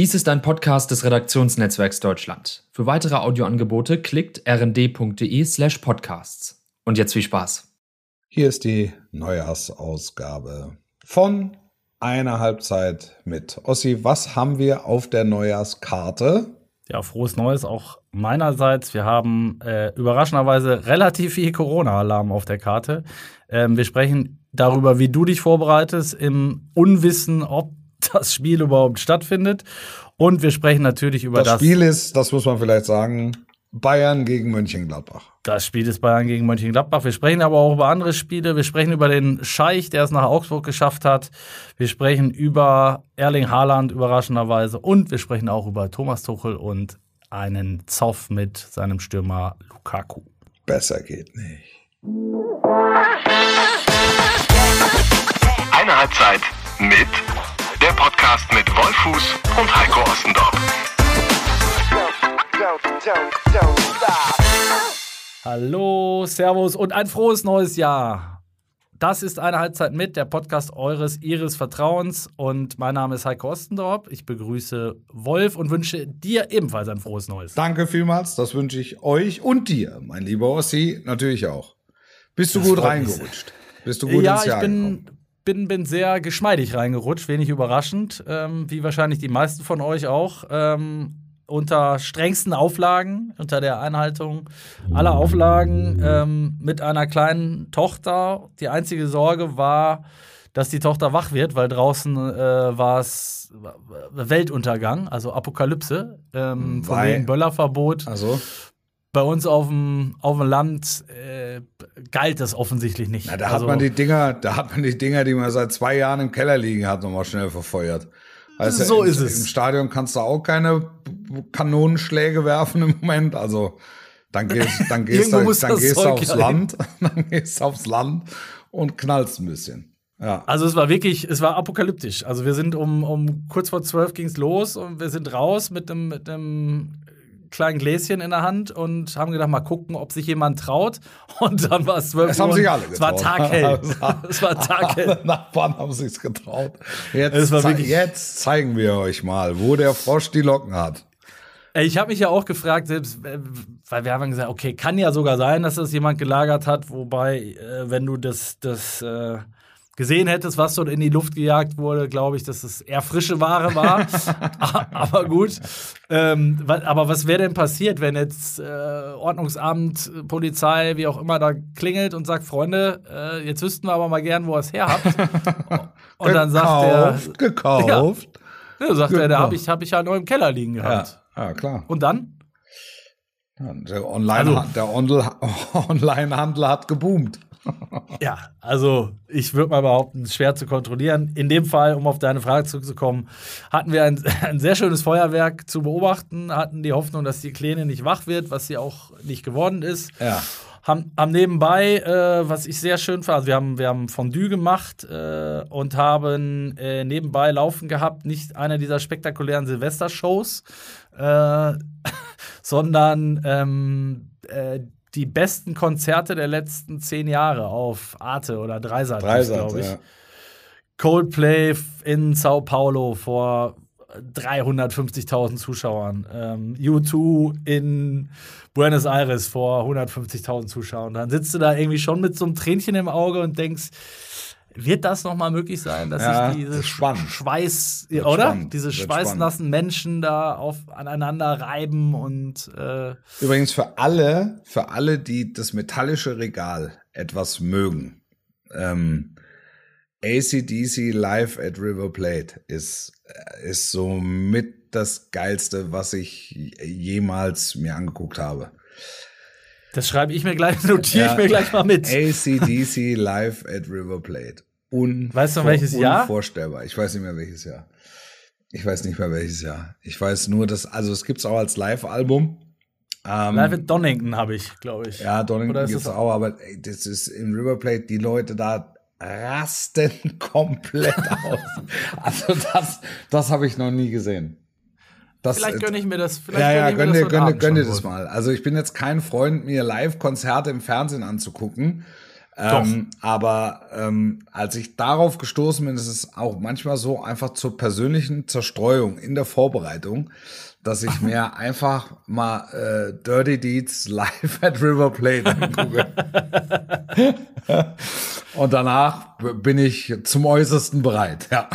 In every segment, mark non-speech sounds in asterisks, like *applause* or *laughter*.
Dies ist ein Podcast des Redaktionsnetzwerks Deutschland. Für weitere Audioangebote klickt rnd.de/slash podcasts. Und jetzt viel Spaß. Hier ist die Neujahrsausgabe von einer Halbzeit mit Ossi. Was haben wir auf der Neujahrskarte? Ja, frohes Neues auch meinerseits. Wir haben äh, überraschenderweise relativ viel Corona-Alarm auf der Karte. Ähm, wir sprechen darüber, wie du dich vorbereitest, im Unwissen, ob das Spiel überhaupt stattfindet. Und wir sprechen natürlich über das. Das Spiel ist, das muss man vielleicht sagen, Bayern gegen Mönchengladbach. Das Spiel ist Bayern gegen Mönchengladbach. Wir sprechen aber auch über andere Spiele. Wir sprechen über den Scheich, der es nach Augsburg geschafft hat. Wir sprechen über Erling Haaland überraschenderweise. Und wir sprechen auch über Thomas Tuchel und einen Zoff mit seinem Stürmer Lukaku. Besser geht nicht. Eine Halbzeit mit der Podcast mit Wolfuß und Heiko Ostendorf. Hallo, Servus und ein frohes neues Jahr. Das ist eine Halbzeit mit, der Podcast eures, ihres Vertrauens. Und mein Name ist Heiko Ostendorf. Ich begrüße Wolf und wünsche dir ebenfalls ein frohes neues. Danke vielmals. Das wünsche ich euch und dir, mein lieber Ossi, natürlich auch. Bist du das gut reingerutscht? Bist du gut ja, ins Jahr ich bin, bin, bin sehr geschmeidig reingerutscht, wenig überraschend, ähm, wie wahrscheinlich die meisten von euch auch. Ähm, unter strengsten Auflagen, unter der Einhaltung aller Auflagen, ähm, mit einer kleinen Tochter. Die einzige Sorge war, dass die Tochter wach wird, weil draußen äh, war es Weltuntergang, also Apokalypse, ähm, von wegen Böllerverbot. Also bei uns auf dem, auf dem Land äh, galt das offensichtlich nicht. Na, da also, hat man die Dinger, da hat man die Dinger, die man seit zwei Jahren im Keller liegen hat, nochmal schnell verfeuert. Also so im, ist es. Im Stadion kannst du auch keine Kanonenschläge werfen im Moment. Also dann gehst, dann *laughs* gehst, du, *laughs* dann gehst du aufs Land, dann gehst aufs Land und knallst ein bisschen. Ja. Also es war wirklich, es war apokalyptisch. Also wir sind um, um kurz vor zwölf ging's los und wir sind raus mit einem mit einem kleinen Gläschen in der Hand und haben gedacht, mal gucken, ob sich jemand traut. *laughs* Und dann war es zwölf Uhr. Es haben sich alle getraut. Es war taghell. *laughs* es war taghell. Alle Nachbarn haben sich's getraut. Jetzt, jetzt zeigen wir euch mal, wo der Frosch die Locken hat. Ich habe mich ja auch gefragt, selbst, äh, weil wir haben gesagt, okay, kann ja sogar sein, dass das jemand gelagert hat, wobei, äh, wenn du das, das äh, gesehen hättest, was dort in die Luft gejagt wurde, glaube ich, dass es eher frische Ware war. *laughs* aber gut. Ähm, aber was wäre denn passiert, wenn jetzt äh, Ordnungsamt, Polizei, wie auch immer, da klingelt und sagt, Freunde, äh, jetzt wüssten wir aber mal gern, wo ihr es her habt. *laughs* Und dann sagt er. Gekauft. Ja, ja sagt er, da habe ich, hab ich ja nur im Keller liegen gehabt. Ja, ja klar. Und dann? Ja, der Online-Handel also, Online hat geboomt. Ja, also ich würde mal behaupten, schwer zu kontrollieren. In dem Fall, um auf deine Frage zurückzukommen, hatten wir ein, *laughs* ein, sehr schönes Feuerwerk zu beobachten, hatten die Hoffnung, dass die Kleine nicht wach wird, was sie auch nicht geworden ist. Ja. Haben, haben nebenbei, äh, was ich sehr schön fand, also wir haben, wir haben Fondue gemacht äh, und haben äh, nebenbei laufen gehabt, nicht eine dieser spektakulären Silvestershows, äh, *laughs* sondern ähm, äh, die besten Konzerte der letzten zehn Jahre auf Arte oder Dreisat, Dreisat glaube ich. Ja. Coldplay in Sao Paulo vor 350.000 Zuschauern. Ähm, U2 in Buenos Aires vor 150.000 Zuschauern. Dann sitzt du da irgendwie schon mit so einem Tränchen im Auge und denkst, wird das nochmal möglich sein, dass ja, sich diese Schweiß, wird oder? Spannend. Diese schweißnassen Menschen da auf, aneinander reiben und äh Übrigens für alle, für alle, die das metallische Regal etwas mögen, ähm, ACDC Live at River Plate ist, ist so mit das geilste, was ich jemals mir angeguckt habe. Das schreibe ich mir gleich, *laughs* notiere ja. ich mir gleich mal mit. ACDC Live at River Plate. Unvor weißt du welches Jahr? Unvorstellbar. Ich weiß nicht mehr welches Jahr. Ich weiß nicht mehr welches Jahr. Ich weiß nur, dass, also es gibt es auch als Live-Album. Ähm, Live at Donington habe ich, glaube ich. Ja, Donington gibt es auch, aber ey, das ist im River Plate, die Leute da rasten *laughs* komplett aus. Also das, das habe ich noch nie gesehen. Das, vielleicht gönne ich mir das. Vielleicht ja, ja, gönn dir, gönn, gönn dir das mal. Also ich bin jetzt kein Freund, mir Live-Konzerte im Fernsehen anzugucken. Ähm, aber ähm, als ich darauf gestoßen bin, ist es auch manchmal so einfach zur persönlichen Zerstreuung in der Vorbereitung, dass ich mir *laughs* einfach mal äh, Dirty Deeds live *laughs* at River Plate angucke. *laughs* Und danach bin ich zum Äußersten bereit, ja.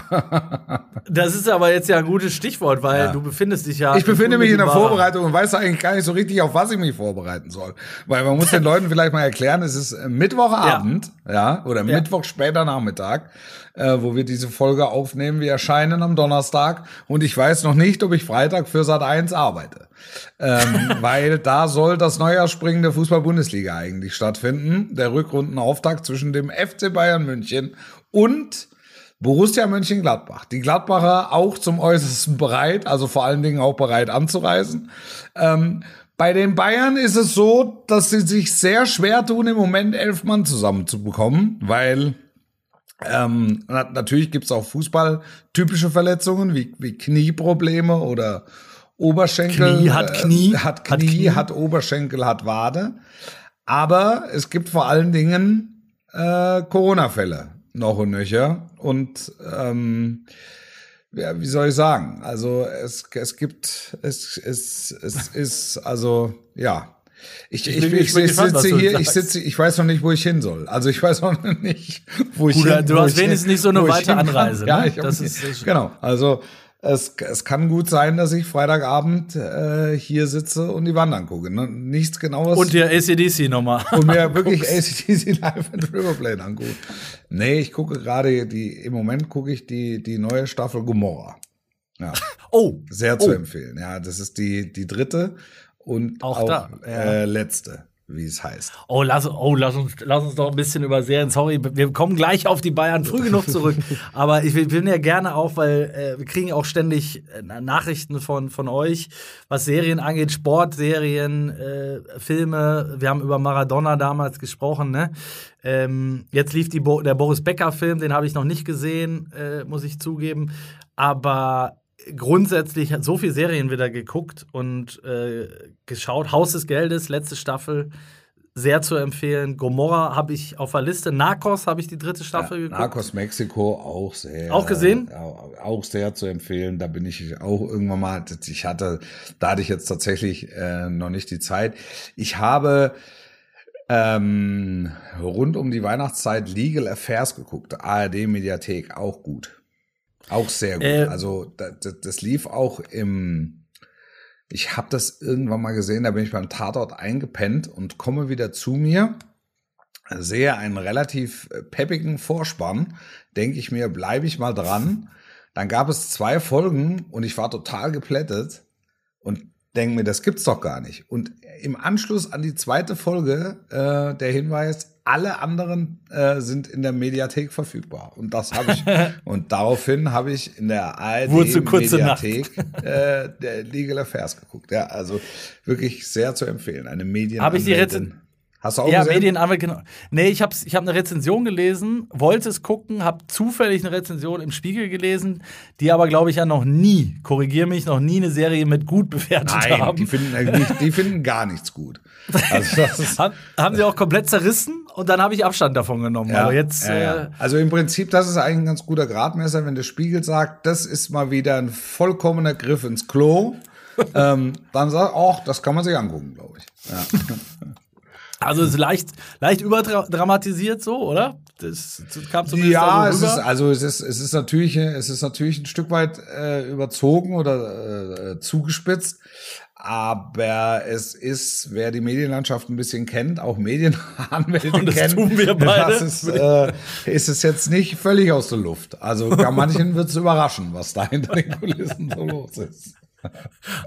Das ist aber jetzt ja ein gutes Stichwort, weil Ja. du befindest dich ja. Ich befinde mich in der Vorbereitung und weiß eigentlich gar nicht so richtig, auf was ich mich vorbereiten soll. Weil man muss den *laughs* Leuten vielleicht mal erklären, es ist äh, Mittwochabend, ja, oder Ja. Mittwoch später Nachmittag, äh, wo wir diese Folge aufnehmen. Wir erscheinen am Donnerstag und ich weiß noch nicht, ob ich Freitag für Sat 1 arbeite. Ähm, *laughs* weil da soll das Neujahrspringen der Fußball-Bundesliga eigentlich stattfinden. Der Rückrundenauftakt zwischen dem FC Bayern München und Borussia Mönchengladbach. Die Gladbacher auch zum Äußersten *laughs* bereit, also vor allen Dingen auch bereit anzureisen. Ähm, bei den Bayern ist es so, dass sie sich sehr schwer tun, im Moment elf Mann zusammenzubekommen, weil ähm, na, natürlich gibt's auch Fußball typische Verletzungen wie, wie Knieprobleme oder Oberschenkel. Knie hat Knie, Äh, hat hat Knie, Knie. hat Oberschenkel, hat Wade. Aber es gibt vor allen Dingen äh, Corona-Fälle noch und nöcher. Und ähm, ja, wie soll ich sagen? Also es, es gibt, es, es, es ist, also ja. Ich, ich, ich, ich ich gespannt, sitze hier, ich sitze, ich weiß noch nicht, wo ich hin soll. Also ich weiß *laughs* noch nicht, wo ich Gut, hin du hast ich wenigstens nicht so eine ich weite. Anreise, Ja, ne? ich hab Das ist- ist- genau. Also es, es kann gut sein, dass ich Freitagabend äh, hier sitze und die Wand angucke. Ne? Nichts genaues. Und dir ACDC nochmal. und mir *laughs* wirklich ACDC Live at Riverplane angucke. Nee, ich gucke gerade die, im Moment gucke ich die, die neue Staffel Gomorra. Ja, Oh, sehr zu Oh. empfehlen. Ja, das ist die, die dritte und Auch auch, da, ja. äh, letzte, wie es heißt. Oh, lass, oh lass, uns, lass uns doch ein bisschen über Serien. Sorry, wir kommen gleich auf die Bayern früh genug *laughs* zurück. Aber ich will ja gerne auch, weil äh, wir kriegen auch ständig äh, Nachrichten von, von euch, was Serien angeht, Sportserien, äh, Filme. Wir haben über Maradona damals gesprochen. Ne? Ähm, jetzt lief die Bo der Boris Becker-Film, den habe ich noch nicht gesehen, äh, muss ich zugeben. Aber grundsätzlich hat so viele Serien wieder geguckt und äh, geschaut. Haus des Geldes, letzte Staffel, sehr zu empfehlen. Gomorra habe ich auf der Liste. Narcos habe ich die dritte Staffel geguckt. Narcos Mexiko auch sehr. Auch gesehen? Ja, auch sehr zu empfehlen. Da bin ich auch irgendwann mal, ich hatte, da hatte ich jetzt tatsächlich äh, noch nicht die Zeit. Ich habe ähm, rund um die Weihnachtszeit Legal Affairs geguckt. ARD Mediathek, auch gut. Auch sehr gut. Äh, also das, das lief auch im ich habe das irgendwann mal gesehen, da bin ich beim Tatort eingepennt und komme wieder zu mir, sehe einen relativ äh, peppigen Vorspann, denke ich mir, bleibe ich mal dran. Dann gab es zwei Folgen und ich war total geplättet und denke mir, das gibt's doch gar nicht. Und im Anschluss an die zweite Folge äh, der Hinweis, alle anderen äh, sind in der Mediathek verfügbar. Und das habe ich. *laughs* und daraufhin habe ich in der ARD. Mediathek äh, der Legal Affairs geguckt. Ja, also wirklich sehr zu empfehlen. Eine Medien. Habe ich die Rezen- Hast du auch Ja, gesehen? Medienanwalt, genau. Nee, ich habe ich hab eine Rezension gelesen, wollte es gucken, habe zufällig eine Rezension im Spiegel gelesen, die aber, glaube ich, ja noch nie, korrigiere mich, noch nie eine Serie mit gut *laughs* bewertet Nein, haben. die finden, nicht, die finden gar nichts gut. Also das ist, *laughs* haben, haben sie auch komplett zerrissen und dann habe ich Abstand davon genommen. Ja, aber jetzt, ja, ja. Äh, Also im Prinzip, das ist eigentlich ein ganz guter Gradmesser, wenn der Spiegel sagt, das ist mal wieder ein vollkommener Griff ins Klo. *laughs* ähm, dann sagt, ach, das kann man sich angucken, glaube ich. Ja. Also es ist leicht, leicht überdramatisiert so, oder? Das, das kam zumindest Ja, da es ist, also es ist, es ist natürlich, es ist natürlich ein Stück weit äh, überzogen oder äh, zugespitzt. Aber es ist, wer die Medienlandschaft ein bisschen kennt, auch Medienanwälte *laughs* Und das kennt, tun wir beide. das ist, äh, ist es jetzt nicht völlig aus der Luft. Also gar manchen wird es überraschen, was da hinter den Kulissen so los ist.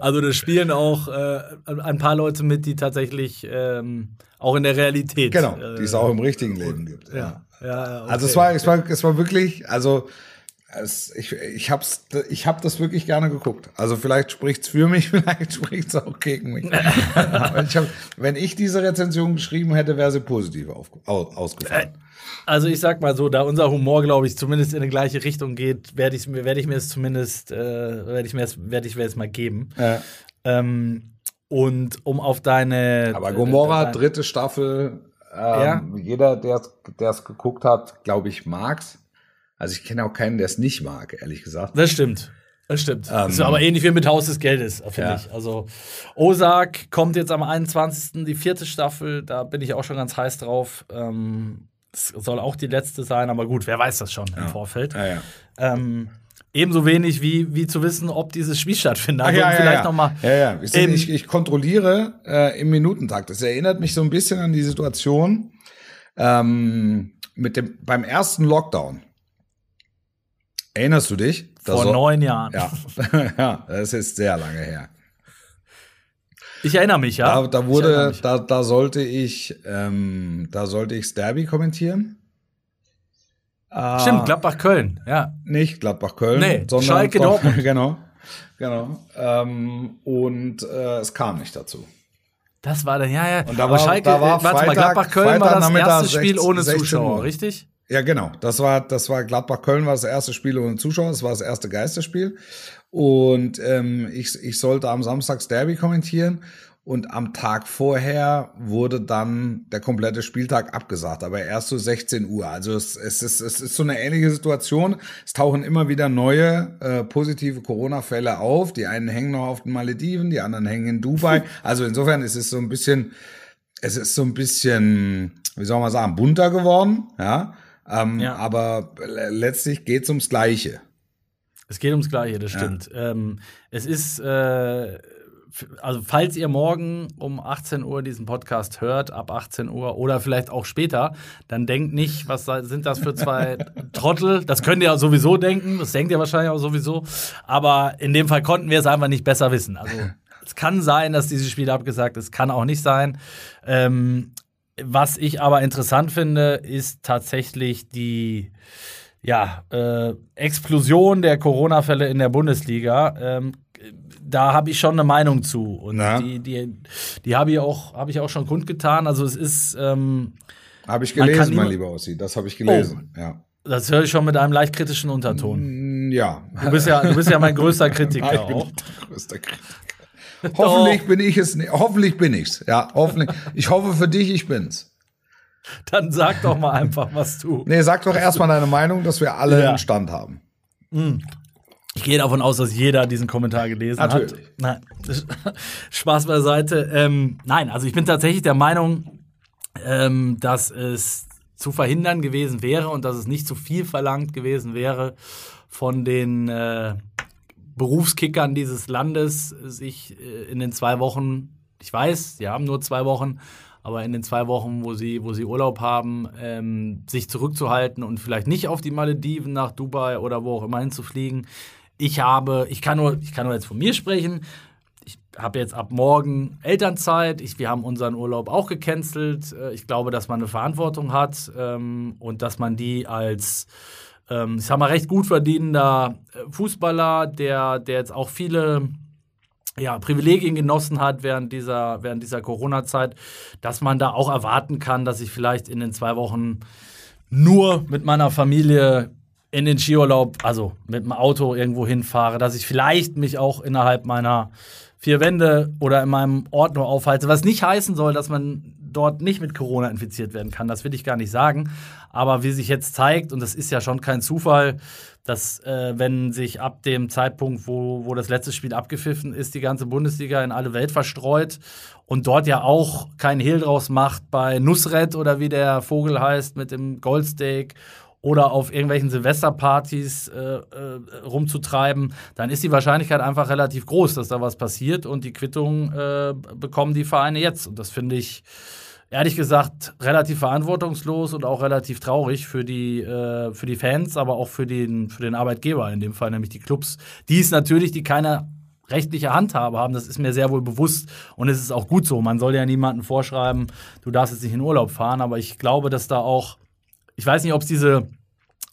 Also da spielen auch äh, ein paar Leute mit, die tatsächlich ähm, auch in der Realität. Genau, äh, die es auch im richtigen Leben gibt. Ja, ja, okay. Also es war, es war, es war wirklich, also es, ich, ich hab's, ich hab das wirklich gerne geguckt. Also vielleicht spricht's für mich, *laughs* vielleicht spricht's auch gegen mich. Ich hab, wenn ich diese Rezension geschrieben hätte, wäre sie positiv auf, aus, ausgefallen. Also ich sag mal so, da unser Humor, glaube ich, zumindest in die gleiche Richtung geht, werde ich, werd ich mir es zumindest, äh, werde ich mir es, werde ich es mal geben. Ja. Ähm, und um auf deine. Aber Gomorra, dritte Staffel, Ähm, ja. Jeder, der es geguckt hat, glaube ich, mag's. Also ich kenne auch keinen, der es nicht mag, ehrlich gesagt. Das stimmt. Das stimmt. Ähm, das ist aber ähnlich wie mit Haus des Geldes, finde ja. ich. Also Ozark kommt jetzt am 21. die vierte Staffel, da bin ich auch schon ganz heiß drauf. Ähm, es soll auch die letzte sein, aber gut, wer weiß das schon ja. im Vorfeld. Ja, ja. Ähm, ebenso wenig wie, wie zu wissen, ob dieses Spiel stattfindet. Also ja, ja, vielleicht ja. Noch mal, ja, ja. Ich, ähm, ich, ich kontrolliere äh, im Minutentakt. Das erinnert mich so ein bisschen an die Situation ähm, mit dem beim ersten Lockdown. Erinnerst du dich? Vor so, neun Jahren. Ja. *laughs* ja, das ist sehr lange her. Ich erinnere mich, ja. Da, da wurde, da, da sollte ich, ähm, da sollte ich Derby kommentieren. Stimmt, Gladbach-Köln, ja. Nicht Gladbach-Köln, nee, sondern Schalke Dortmund. *laughs* genau, genau. Ähm, und äh, es kam nicht dazu. Das war dann, ja, ja. Und da war, Schalke, da war Freitag, warte mal, Gladbach-Köln war das erste Spiel ohne Zuschauer, richtig? Ja, genau. Das war, das war Gladbach-Köln war das erste Spiel ohne Zuschauer. Das war das erste Geisterspiel. Und ähm, ich, ich sollte am Samstag Derby kommentieren. Und am Tag vorher wurde dann der komplette Spieltag abgesagt, aber erst so 16 Uhr. Also es, es, ist, es ist so eine ähnliche Situation. Es tauchen immer wieder neue äh, positive Corona-Fälle auf. Die einen hängen noch auf den Malediven, die anderen hängen in Dubai. *laughs* Also insofern ist es so ein bisschen, es ist so ein bisschen, wie soll man sagen, bunter geworden. Ja. Ähm, ja. Aber letztlich geht es ums Gleiche. Es geht ums Gleiche, das stimmt. Ja. Ähm, es ist, äh, also falls ihr morgen um 18 Uhr diesen Podcast hört, ab 18 Uhr oder vielleicht auch später, dann denkt nicht, was sind das für zwei *laughs* Trottel. Das könnt ihr sowieso denken, das denkt ihr wahrscheinlich auch sowieso. Aber in dem Fall konnten wir es einfach nicht besser wissen. Also *laughs* es kann sein, dass dieses Spiel abgesagt ist, kann auch nicht sein. Ähm, was ich aber interessant finde, ist tatsächlich die ja, äh, Explosion der Corona-Fälle in der Bundesliga. Ähm, da habe ich schon eine Meinung zu. Und Na? die, die, die habe ich, auch, hab ich auch schon kundgetan. Also es ist. Ähm, habe ich gelesen, mein lieber Ossi. Das habe ich gelesen, oh, ja. Das höre ich schon mit einem leicht kritischen Unterton. Mm, ja. Du bist ja, du bist ja mein größter Kritiker *laughs* ich bin auch. größter Kritiker. hoffentlich bin ich es. Hoffentlich bin ich's. Ja, hoffentlich. Ich hoffe für dich, ich bin's. Dann sag doch mal einfach, was du. Nee, sag doch erstmal deine Meinung, dass wir alle ja. einen Stand haben. Mhm. Ich gehe davon aus, dass jeder diesen Kommentar gelesen Natürlich. hat. Nein, *laughs* Spaß beiseite. Ähm, nein, also ich bin tatsächlich der Meinung, ähm, dass es zu verhindern gewesen wäre und dass es nicht zu viel verlangt gewesen wäre von den äh, Berufskickern dieses Landes, sich äh, in den zwei Wochen, ich weiß, sie haben nur zwei Wochen, aber in den zwei Wochen, wo sie, wo sie Urlaub haben, ähm, sich zurückzuhalten und vielleicht nicht auf die Malediven, nach Dubai oder wo auch immer hinzufliegen. Ich habe, ich kann nur, ich kann nur jetzt von mir sprechen. Ich habe jetzt ab morgen Elternzeit. Ich, wir haben unseren Urlaub auch gecancelt. Äh, ich glaube, dass man eine Verantwortung hat ähm, und dass man die als ähm, ich sag mal, recht gut verdienender äh, Fußballer, der, der jetzt auch viele ja, Privilegien genossen hat während dieser, während dieser Corona-Zeit, dass man da auch erwarten kann, dass ich vielleicht in den zwei Wochen nur mit meiner Familie in den Skiurlaub, also mit dem Auto irgendwo hinfahre, dass ich vielleicht mich auch innerhalb meiner vier Wände oder in meinem Ort nur aufhalte, was nicht heißen soll, dass man dort nicht mit Corona infiziert werden kann. Das will ich gar nicht sagen. Aber wie sich jetzt zeigt, und das ist ja schon kein Zufall, dass äh, wenn sich ab dem Zeitpunkt, wo, wo das letzte Spiel abgepfiffen ist, die ganze Bundesliga in alle Welt verstreut und dort ja auch kein Hehl draus macht bei Nusret oder wie der Vogel heißt mit dem Goldsteak oder auf irgendwelchen Silvesterpartys äh, äh, rumzutreiben, dann ist die Wahrscheinlichkeit einfach relativ groß, dass da was passiert und die Quittung äh, bekommen die Vereine jetzt. Und das finde ich ehrlich gesagt relativ verantwortungslos und auch relativ traurig für die, äh, für die Fans, aber auch für den, für den Arbeitgeber in dem Fall, nämlich die Clubs, die es natürlich, die keine rechtliche Handhabe haben, das ist mir sehr wohl bewusst und es ist auch gut so. Man soll ja niemandem vorschreiben, du darfst jetzt nicht in Urlaub fahren, aber ich glaube, dass da auch, ich weiß nicht, ob es diese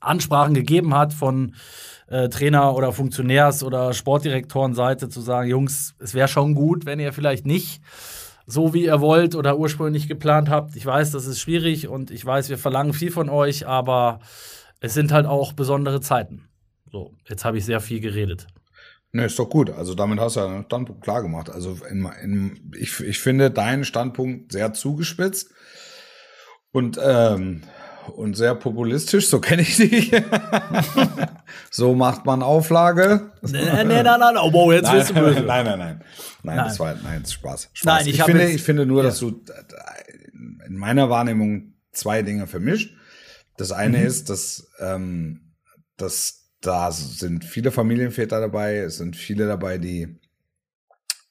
Ansprachen gegeben hat von äh, Trainer- oder Funktionärs- oder Sportdirektorenseite zu sagen, Jungs, es wäre schon gut, wenn ihr vielleicht nicht so wie ihr wollt oder ursprünglich geplant habt. Ich weiß, das ist schwierig und ich weiß, wir verlangen viel von euch, aber es sind halt auch besondere Zeiten. So, jetzt habe ich sehr viel geredet. Ne, ist doch gut. Also damit hast du ja einen Standpunkt klar gemacht. Also in, in, ich, ich finde deinen Standpunkt sehr zugespitzt. Und, ähm, und sehr populistisch, so kenne ich dich. *laughs* so macht man Auflage. Nee, nee, nein, nein, oh, wow, jetzt nein, wirst du böse. Nein, nein, nein. Nein, das war, nein, Spaß. Spaß. Nein, ich ich, finde, jetzt- ich finde nur, Ja. dass du in meiner Wahrnehmung zwei Dinge vermischt. Das eine Mhm. ist, dass, ähm, dass da sind viele Familienväter dabei, es sind viele dabei, die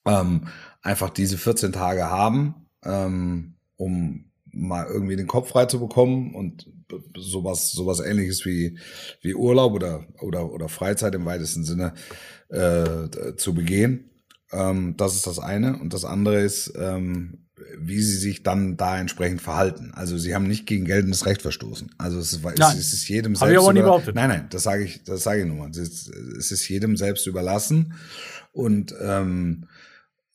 ähm, einfach diese 14 Tage haben, ähm, um mal irgendwie den Kopf frei zu bekommen und sowas, sowas ähnliches wie, wie Urlaub oder, oder, oder Freizeit im weitesten Sinne äh, zu begehen. Ähm, das ist das eine. Und das andere ist, ähm, wie sie sich dann da entsprechend verhalten. Also sie haben nicht gegen geltendes Recht verstoßen. Also es ist, Nein. es ist jedem selbst über- behauptet. Nein, nein, das sage ich, das sage ich nur mal. Es ist, es ist jedem selbst überlassen. Und ähm,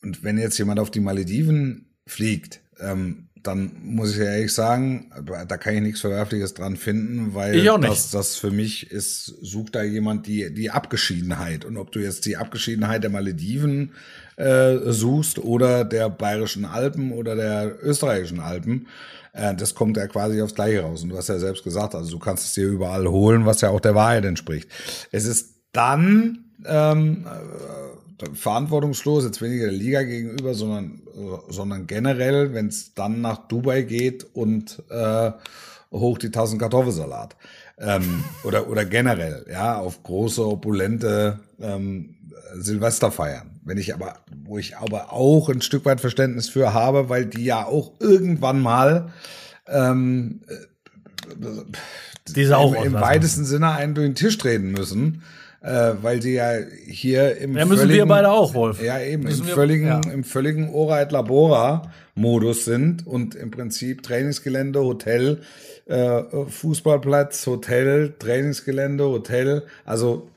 und wenn jetzt jemand auf die Malediven fliegt, ähm, dann muss ich ja ehrlich sagen, da kann ich nichts Verwerfliches dran finden, weil das, das für mich ist, sucht da jemand die, die Abgeschiedenheit. Und ob du jetzt die Abgeschiedenheit der Malediven äh, suchst oder der bayerischen Alpen oder der österreichischen Alpen, äh, das kommt ja quasi aufs Gleiche raus. Und du hast ja selbst gesagt, also du kannst es dir überall holen, was ja auch der Wahrheit entspricht. Es ist dann ähm, äh, verantwortungslos, jetzt weniger der Liga gegenüber, sondern, äh, sondern generell, wenn es dann nach Dubai geht und äh, hoch die Tassen Kartoffelsalat. Ähm, *laughs* oder, oder generell, ja, auf große, opulente ähm, Silvester feiern. Wenn ich aber, wo ich aber auch ein Stück weit Verständnis für habe, weil die ja auch irgendwann mal ähm, Die Sau im, im rauslassen. weitesten Sinne einen durch den Tisch treten müssen, äh, weil sie ja hier im Ja, müssen wir völligen, beide auch, Wolf. Ja, eben, Müssen im wir- völligen, ja. im völligen Ora et Labora Modus sind und im Prinzip Trainingsgelände, Hotel, äh, Fußballplatz, Hotel, Trainingsgelände, Hotel, also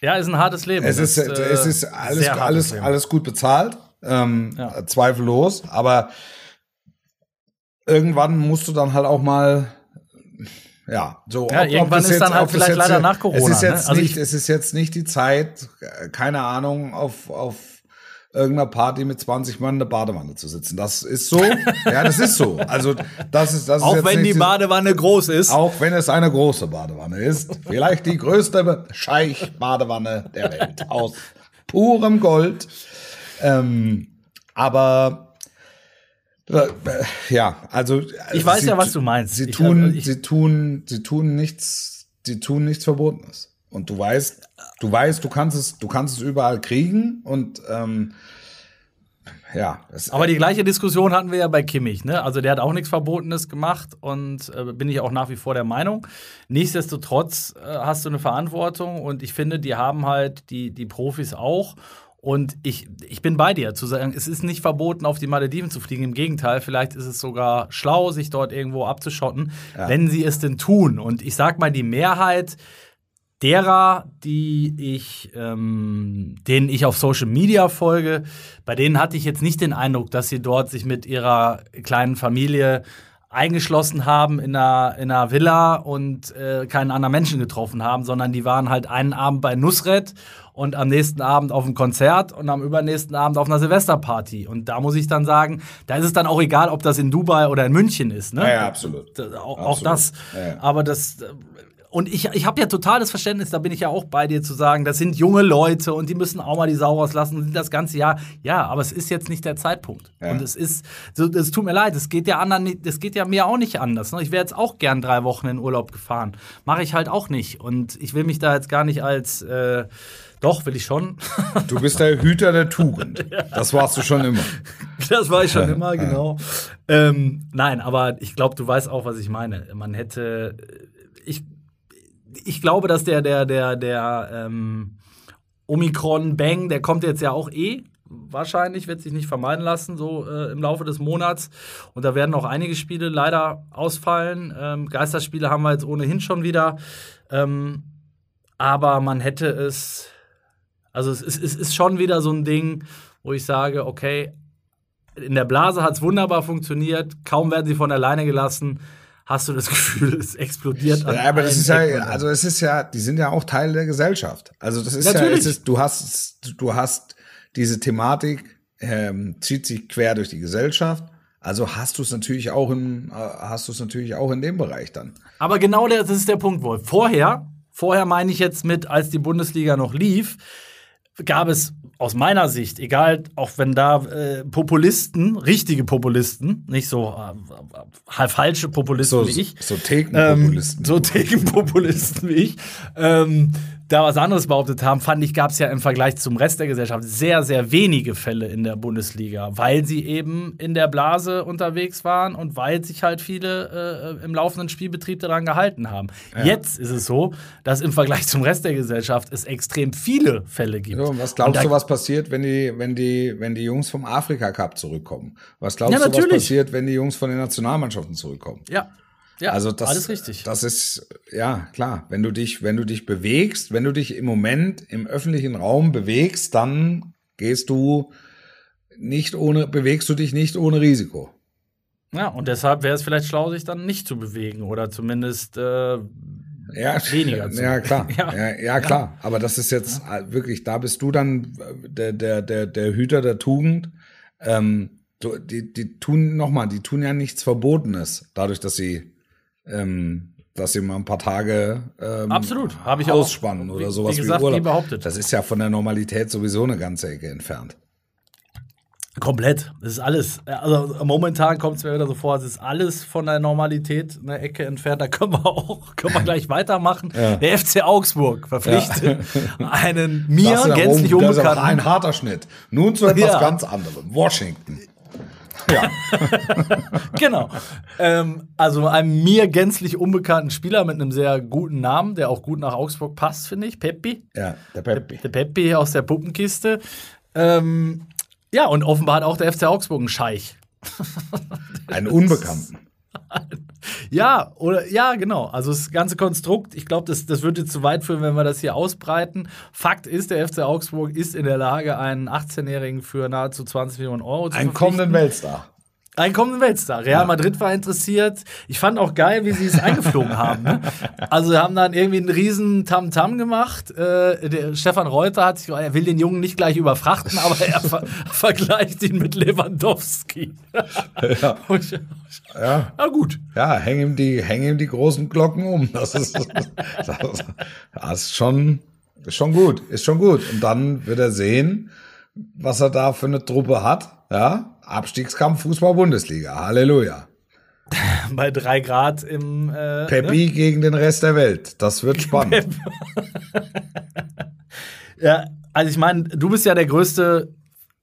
Ja, ist ein hartes Leben. es Das ist, äh, es ist alles, alles, Leben. alles gut bezahlt, ähm, Ja. zweifellos, aber irgendwann musst du dann halt auch mal, ja, so. Ja, irgendwann das ist dann halt ob vielleicht leider nach Corona, Es ist jetzt ne? Also nicht, ich- es ist jetzt nicht die Zeit, äh, keine Ahnung, auf, auf irgendeiner Party mit 20 Mann in der Badewanne zu sitzen. Das ist so. *laughs* ja, das ist so. Also, das ist, das ist Auch jetzt wenn nicht die Badewanne groß ist. auch wenn es eine große Badewanne ist. Vielleicht die größte Scheich-Badewanne der Welt. Aus purem Gold. Ähm, aber ja, also Ich weiß sie ja, was du meinst. Sie Ich- tun, ich- sie tun, sie tun nichts, sie tun nichts Verbotenes. Und du weißt, du weißt, du kannst es, du kannst es überall kriegen und ähm, ja, Aber die gleiche Diskussion hatten wir ja bei Kimmich. Ne? Also der hat auch nichts Verbotenes gemacht und äh, bin ich auch nach wie vor der Meinung. Nichtsdestotrotz äh, hast du eine Verantwortung und ich finde, die haben halt die, die Profis auch. Und ich, ich bin bei dir, zu sagen, es ist nicht verboten, auf die Malediven zu fliegen. Im Gegenteil, vielleicht ist es sogar schlau, sich dort irgendwo abzuschotten, wenn sie es denn tun. Und ich sag mal, die Mehrheit derer, die ich, ähm, denen ich auf Social Media folge, bei denen hatte ich jetzt nicht den Eindruck, dass sie dort sich mit ihrer kleinen Familie eingeschlossen haben in einer, in einer Villa und äh, keinen anderen Menschen getroffen haben, sondern die waren halt einen Abend bei Nusret und am nächsten Abend auf einem Konzert und am übernächsten Abend auf einer Silvesterparty. Und da muss ich dann sagen, da ist es dann auch egal, ob das in Dubai oder in München ist. Ne? Ja, ja, absolut. Auch, auch Absolut. das. Ja. Aber das. Und ich, ich habe ja totales Verständnis, da bin ich ja auch bei dir zu sagen, das sind junge Leute und die müssen auch mal die Sau rauslassen das ganze Jahr. Ja, aber es ist jetzt nicht der Zeitpunkt. Ja. Und es ist, so, es tut mir leid, es geht ja anderen, es geht ja mir auch nicht anders. ne? Ich wäre jetzt auch gern drei Wochen in Urlaub gefahren. Mache ich halt auch nicht. Und ich will mich da jetzt gar nicht als, äh, doch, will ich schon. *laughs* du bist der Hüter der Tugend. *laughs* Das warst du schon immer. Das war ich schon immer, genau. Ähm, nein, aber ich glaube, du weißt auch, was ich meine. Man hätte, ich, ich glaube, dass der, der, der, der ähm, Omikron-Bang, der kommt jetzt ja auch eh. Wahrscheinlich wird sich nicht vermeiden lassen, so äh, im Laufe des Monats. Und da werden auch einige Spiele leider ausfallen. Ähm, Geisterspiele haben wir jetzt ohnehin schon wieder. Ähm, aber man hätte es, also es ist, es ist schon wieder so ein Ding, wo ich sage, okay, in der Blase hat es wunderbar funktioniert, kaum werden sie von alleine gelassen, hast du das *laughs* Gefühl, es explodiert. Ja, aber das ist ja, also es ist ja, die sind ja auch Teil der Gesellschaft. Also das ist ja, Natürlich. es ist, du hast, du hast diese Thematik, ähm, zieht sich quer durch die Gesellschaft. Also hast du es natürlich auch in, äh, hast du es natürlich auch in dem Bereich dann. Aber genau der, das ist der Punkt, Wolf. Vorher, vorher meine ich jetzt mit, als die Bundesliga noch lief, gab es aus meiner Sicht, egal, auch wenn da äh, Populisten, richtige Populisten, nicht so äh, falsche Populisten so, wie ich. So Thekenpopulisten. Ähm, so Thekenpopulisten wie ich. Ähm, da was anderes behauptet haben, fand ich, gab es ja im Vergleich zum Rest der Gesellschaft sehr, sehr wenige Fälle in der Bundesliga, weil sie eben in der Blase unterwegs waren und weil sich halt viele äh, im laufenden Spielbetrieb daran gehalten haben. Ja. Jetzt ist es so, dass im Vergleich zum Rest der Gesellschaft es extrem viele Fälle gibt. Ja, was glaubst du, was passiert, wenn die, wenn die, wenn die Jungs vom Afrika Cup zurückkommen? Was glaubst ja, du, was passiert, wenn die Jungs von den Nationalmannschaften zurückkommen? Ja, ja, also das, alles richtig. Das ist, ja, klar. Wenn du dich, wenn du dich bewegst, wenn du dich im Moment im öffentlichen Raum bewegst, dann gehst du nicht ohne, bewegst du dich nicht ohne Risiko. Ja, und deshalb wäre es vielleicht schlau, sich dann nicht zu bewegen oder zumindest äh, ja, weniger zu. Ja, *laughs* klar. ja. Ja, ja, klar. Aber das ist jetzt ja. wirklich, da bist du dann der, der, der, der Hüter der Tugend. Ähm, die, die tun nochmal, die tun ja nichts Verbotenes, dadurch, dass sie ähm, dass sie mal ein paar Tage ähm, Absolut, habe ich ausspannen auch, oder sowas wie, gesagt, wie Urlaub. Wie behauptet. Das ist ja von der Normalität sowieso eine ganze Ecke entfernt. Komplett. Das ist alles. Also momentan kommt es mir wieder so vor, es ist alles von der Normalität eine Ecke entfernt. Da können wir auch *laughs* können wir *laughs* gleich weitermachen. Ja. Der FC Augsburg verpflichtet ja. einen mir gänzlich unbekannten. Das ist ein harter Schnitt. Nun zu etwas ja. ganz anderem. Washington. Ja. *laughs* genau. Ähm, also einem mir gänzlich unbekannten Spieler mit einem sehr guten Namen, der auch gut nach Augsburg passt, finde ich. Peppi. Ja, der Peppi. Der, der Peppi aus der Puppenkiste. Ähm, ja, und offenbar hat auch der FC Augsburg einen Scheich. Einen Unbekannten. *laughs* Ja, oder ja, genau. Also das ganze Konstrukt, ich glaube, das, das würde zu weit führen, wenn wir das hier ausbreiten. Fakt ist, der FC Augsburg ist in der Lage, einen 18-Jährigen für nahezu 20 Millionen Euro zu Einen kommenden Weltstar. Ein kommenden Weltstar. Real. Madrid war interessiert. Ich fand auch geil, wie sie es eingeflogen haben. Ne? *laughs* Also sie haben dann irgendwie einen riesen Tamtam -Tam gemacht. Äh, der Stefan Reuter hat sich, er will den Jungen nicht gleich überfrachten, aber er ver *laughs* vergleicht ihn mit Lewandowski. ja. *laughs* ja. Na gut. Ja, hängen ihm die, hängen ihm die großen Glocken um. Das ist, das ist schon, ist schon gut, ist schon gut. Und dann wird er sehen, was er da für eine Truppe hat. Ja, Abstiegskampf Fußball-Bundesliga. Halleluja. *laughs* Bei drei Grad im. Äh, Peppi ne? gegen den Rest der Welt. Das wird spannend. *laughs* ja, also ich meine, du bist ja der größte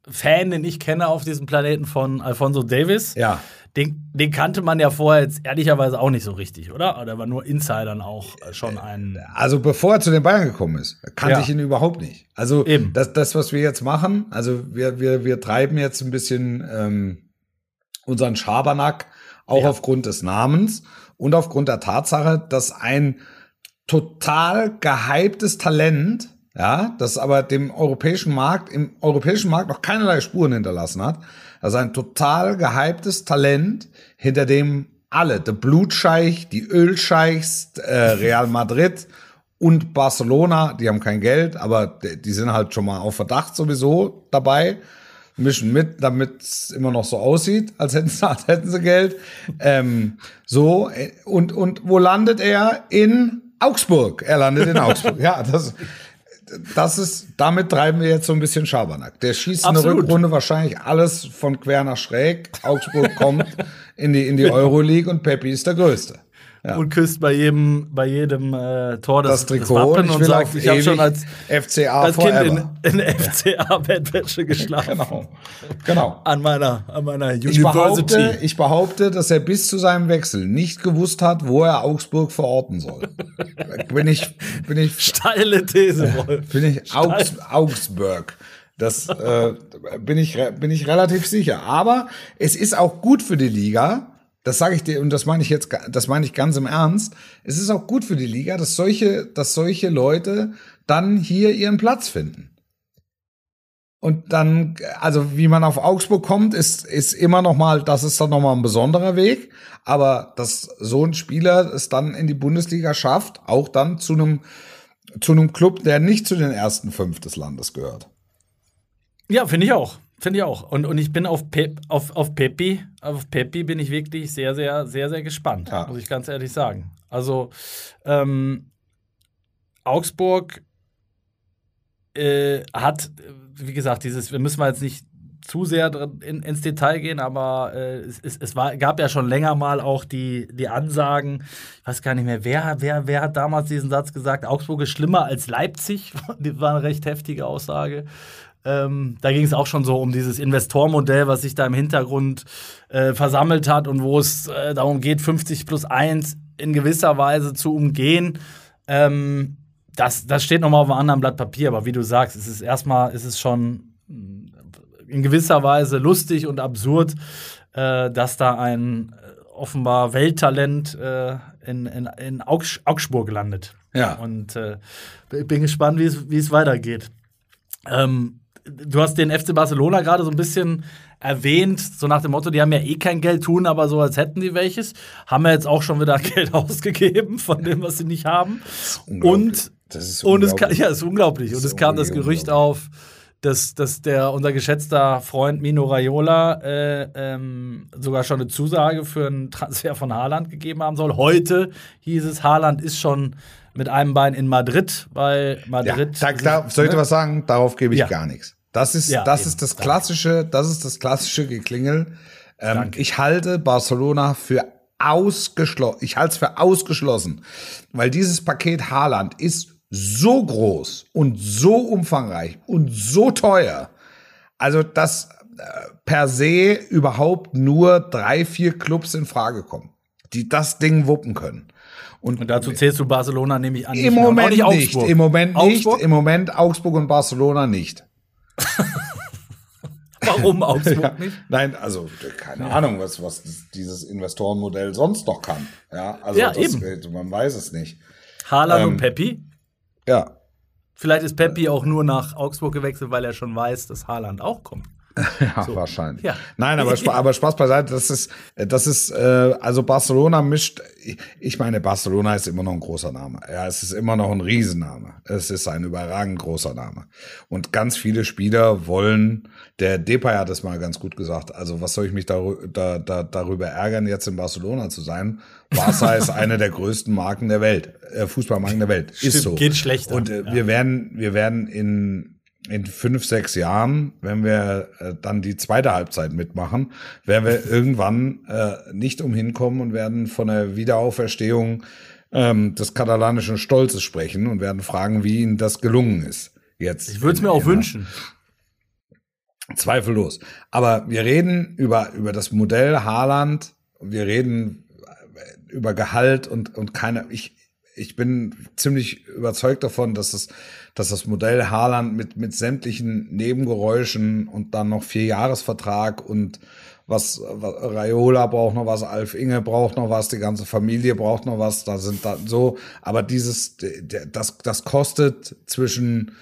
Fan, den ich kenne auf diesem Planeten von Alfonso Davis. Ja. Den, den, kannte man ja vorher jetzt ehrlicherweise auch nicht so richtig, oder? Oder war nur Insidern auch schon ein. Also bevor er zu den Bayern gekommen ist, kannte ja. ich ihn überhaupt nicht. Also Eben. Das, das, was wir jetzt machen, also wir, wir, wir treiben jetzt ein bisschen ähm, unseren Schabernack, auch ja. aufgrund des Namens und aufgrund der Tatsache, dass ein total gehyptes Talent, ja, das aber dem europäischen Markt, im europäischen Markt noch keinerlei Spuren hinterlassen hat, also ein total gehyptes Talent, hinter dem alle, der Blutscheich, die Ölscheichs, äh, Real Madrid und Barcelona, die haben kein Geld, aber die sind halt schon mal auf Verdacht sowieso dabei, mischen mit, damit es immer noch so aussieht, als hätten sie, *laughs* als hätten sie Geld. Ähm, so, äh, und, und wo landet er? In Augsburg. Er landet in Augsburg. ja, das, das ist, damit treiben wir jetzt so ein bisschen Schabernack. Der schießt Absolut. eine Rückrunde wahrscheinlich alles von quer nach schräg. Augsburg kommt in die, in die Euroleague und Peppi ist der Größte ja. und küsst bei jedem, bei jedem äh, Tor das, das Trikot das und, sagt, ich habe schon als, FCA als Kind in, in *laughs* FCA-Bettwäsche geschlafen. Genau. genau. An meiner, an meiner University. Ich behaupte, ich behaupte, dass er bis zu seinem Wechsel nicht gewusst hat, wo er Augsburg verorten soll. *laughs* bin ich, bin ich. Steile These, Wolf. Bin ich Augs, Augsburg. Das äh, bin ich bin ich relativ sicher. Aber es ist auch gut für die Liga, das sage ich dir und das meine ich jetzt, das meine ich ganz im Ernst. Es ist auch gut für die Liga, dass solche, dass solche Leute dann hier ihren Platz finden. Und dann, also wie man auf Augsburg kommt, ist, ist immer noch mal, das ist dann noch mal ein besonderer Weg. Aber dass so ein Spieler es dann in die Bundesliga schafft, auch dann zu einem, zu einem Club, der nicht zu den ersten fünf des Landes gehört. Ja, finde ich auch. Finde ich auch. Und, und ich bin auf, Pep, auf, auf Pepi, auf Pepi bin ich wirklich sehr, sehr, sehr, sehr gespannt, ja. muss ich ganz ehrlich sagen. Also ähm, Augsburg äh, hat, wie gesagt, dieses, wir müssen wir jetzt nicht zu sehr in, ins Detail gehen, aber äh, es, es, es war, gab ja schon länger mal auch die, die Ansagen, ich weiß gar nicht mehr, wer, wer, wer hat damals diesen Satz gesagt, Augsburg ist schlimmer als Leipzig, das war eine recht heftige Aussage. Ähm, da ging es auch schon so um dieses Investormodell, was sich da im Hintergrund äh, versammelt hat und wo es äh, darum geht, 50 plus 1 in gewisser Weise zu umgehen. Ähm, das, das steht nochmal auf einem anderen Blatt Papier, aber wie du sagst, es ist erstmal, ist es schon in gewisser Weise lustig und absurd, äh, dass da ein äh, offenbar Welttalent äh, in, in, in Augsburg landet. Ja. Und äh, bin gespannt, wie es weitergeht. Ähm, du hast den FC Barcelona gerade so ein bisschen erwähnt, so nach dem Motto, die haben ja eh kein Geld tun, aber so als hätten die welches. Haben wir jetzt auch schon wieder *laughs* Geld ausgegeben von dem, was sie nicht haben. Und, das ist und es kam, ja, ist unglaublich. Das ist und es kam das Gerücht auf, dass, dass der unser geschätzter Freund Mino Raiola äh, ähm, sogar schon eine Zusage für einen Transfer von Haaland gegeben haben soll. Heute hieß es, Haaland ist schon mit einem Bein in Madrid, weil Madrid. Ja, da, da, soll ich ne? was sagen? Darauf gebe ich ja. gar nichts. Das ist, ja, das eben. ist das klassische, das ist das klassische Geklingel. Ähm, ich halte Barcelona für ausgeschlossen. Ich halte es für ausgeschlossen, weil dieses Paket Haaland ist so groß und so umfangreich und so teuer, also dass äh, per se überhaupt nur drei, vier Clubs in Frage kommen, die das Ding wuppen können. Und, und dazu zählst du Barcelona nämlich an. Im Moment nicht, nicht im Moment nicht, im Moment Augsburg und Barcelona nicht. *laughs* Warum Augsburg ja, nicht? Nein, also keine ja. Ahnung, was, was dieses Investorenmodell sonst noch kann. Ja, also ja, das, eben. man weiß es nicht. Haaland ähm, und Peppi? Ja. Vielleicht ist Peppi auch nur nach Augsburg gewechselt, weil er schon weiß, dass Haaland auch kommt. *laughs* ja, so. wahrscheinlich. Ja. Nein, aber, *laughs* aber Spaß beiseite, das ist, das ist, äh, also Barcelona mischt, ich meine, Barcelona ist immer noch ein großer Name. Ja, es ist immer noch ein Riesenname. Es ist ein überragend großer Name. Und ganz viele Spieler wollen, der Depay hat es mal ganz gut gesagt, also was soll ich mich da, da, da, darüber ärgern, jetzt in Barcelona zu sein? Barca *laughs* ist eine der größten Marken der Welt, äh, Fußballmarken der Welt. Stimmt, ist so. Geht schlechter. Und äh, ja. wir werden, wir werden in in fünf, sechs Jahren, wenn wir äh, dann die zweite Halbzeit mitmachen, werden wir irgendwann äh, nicht umhin kommen und werden von der Wiederauferstehung ähm, des katalanischen Stolzes sprechen und werden fragen, wie ihnen das gelungen ist. Jetzt. Ich würde es mir auch wünschen. Zweifellos. Aber wir reden über, über das Modell Haaland, wir reden über Gehalt und, und keine, ich, ich bin ziemlich überzeugt davon, dass es dass das Modell Haaland mit, mit sämtlichen Nebengeräuschen und dann noch vier Jahresvertrag und was, was Raiola braucht noch was, Alf Inge braucht noch was, die ganze Familie braucht noch was, da sind da so, aber dieses, das, das kostet zwischen,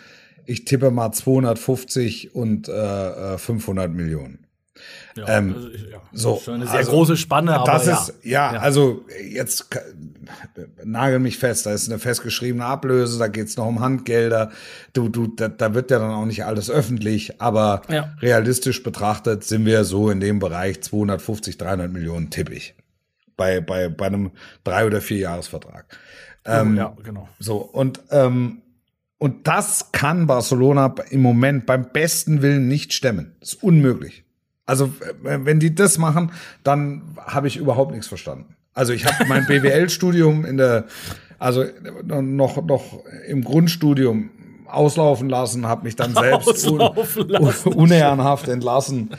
ich tippe mal 250 und äh, 500 Millionen. Ja, ähm, also ja. so, das ist eine sehr also, große Spanne, aber das ja. ist ja, ja, also jetzt nagel mich fest, da ist eine festgeschriebene Ablöse, da geht's noch um Handgelder. Du, du, da, da wird ja dann auch nicht alles öffentlich, aber ja. realistisch betrachtet sind wir so in dem Bereich 250, 300 Millionen tippig. Bei, bei, bei einem drei- oder vier Jahresvertrag. Ähm, ja, genau. So, und, ähm, und das kann Barcelona im Moment beim besten Willen nicht stemmen. Das ist unmöglich. Also, wenn die das machen, dann habe ich überhaupt nichts verstanden. Also ich habe mein BWL-Studium in der, also noch, noch im Grundstudium auslaufen lassen, habe mich dann selbst *laughs* un, unehrenhaft entlassen.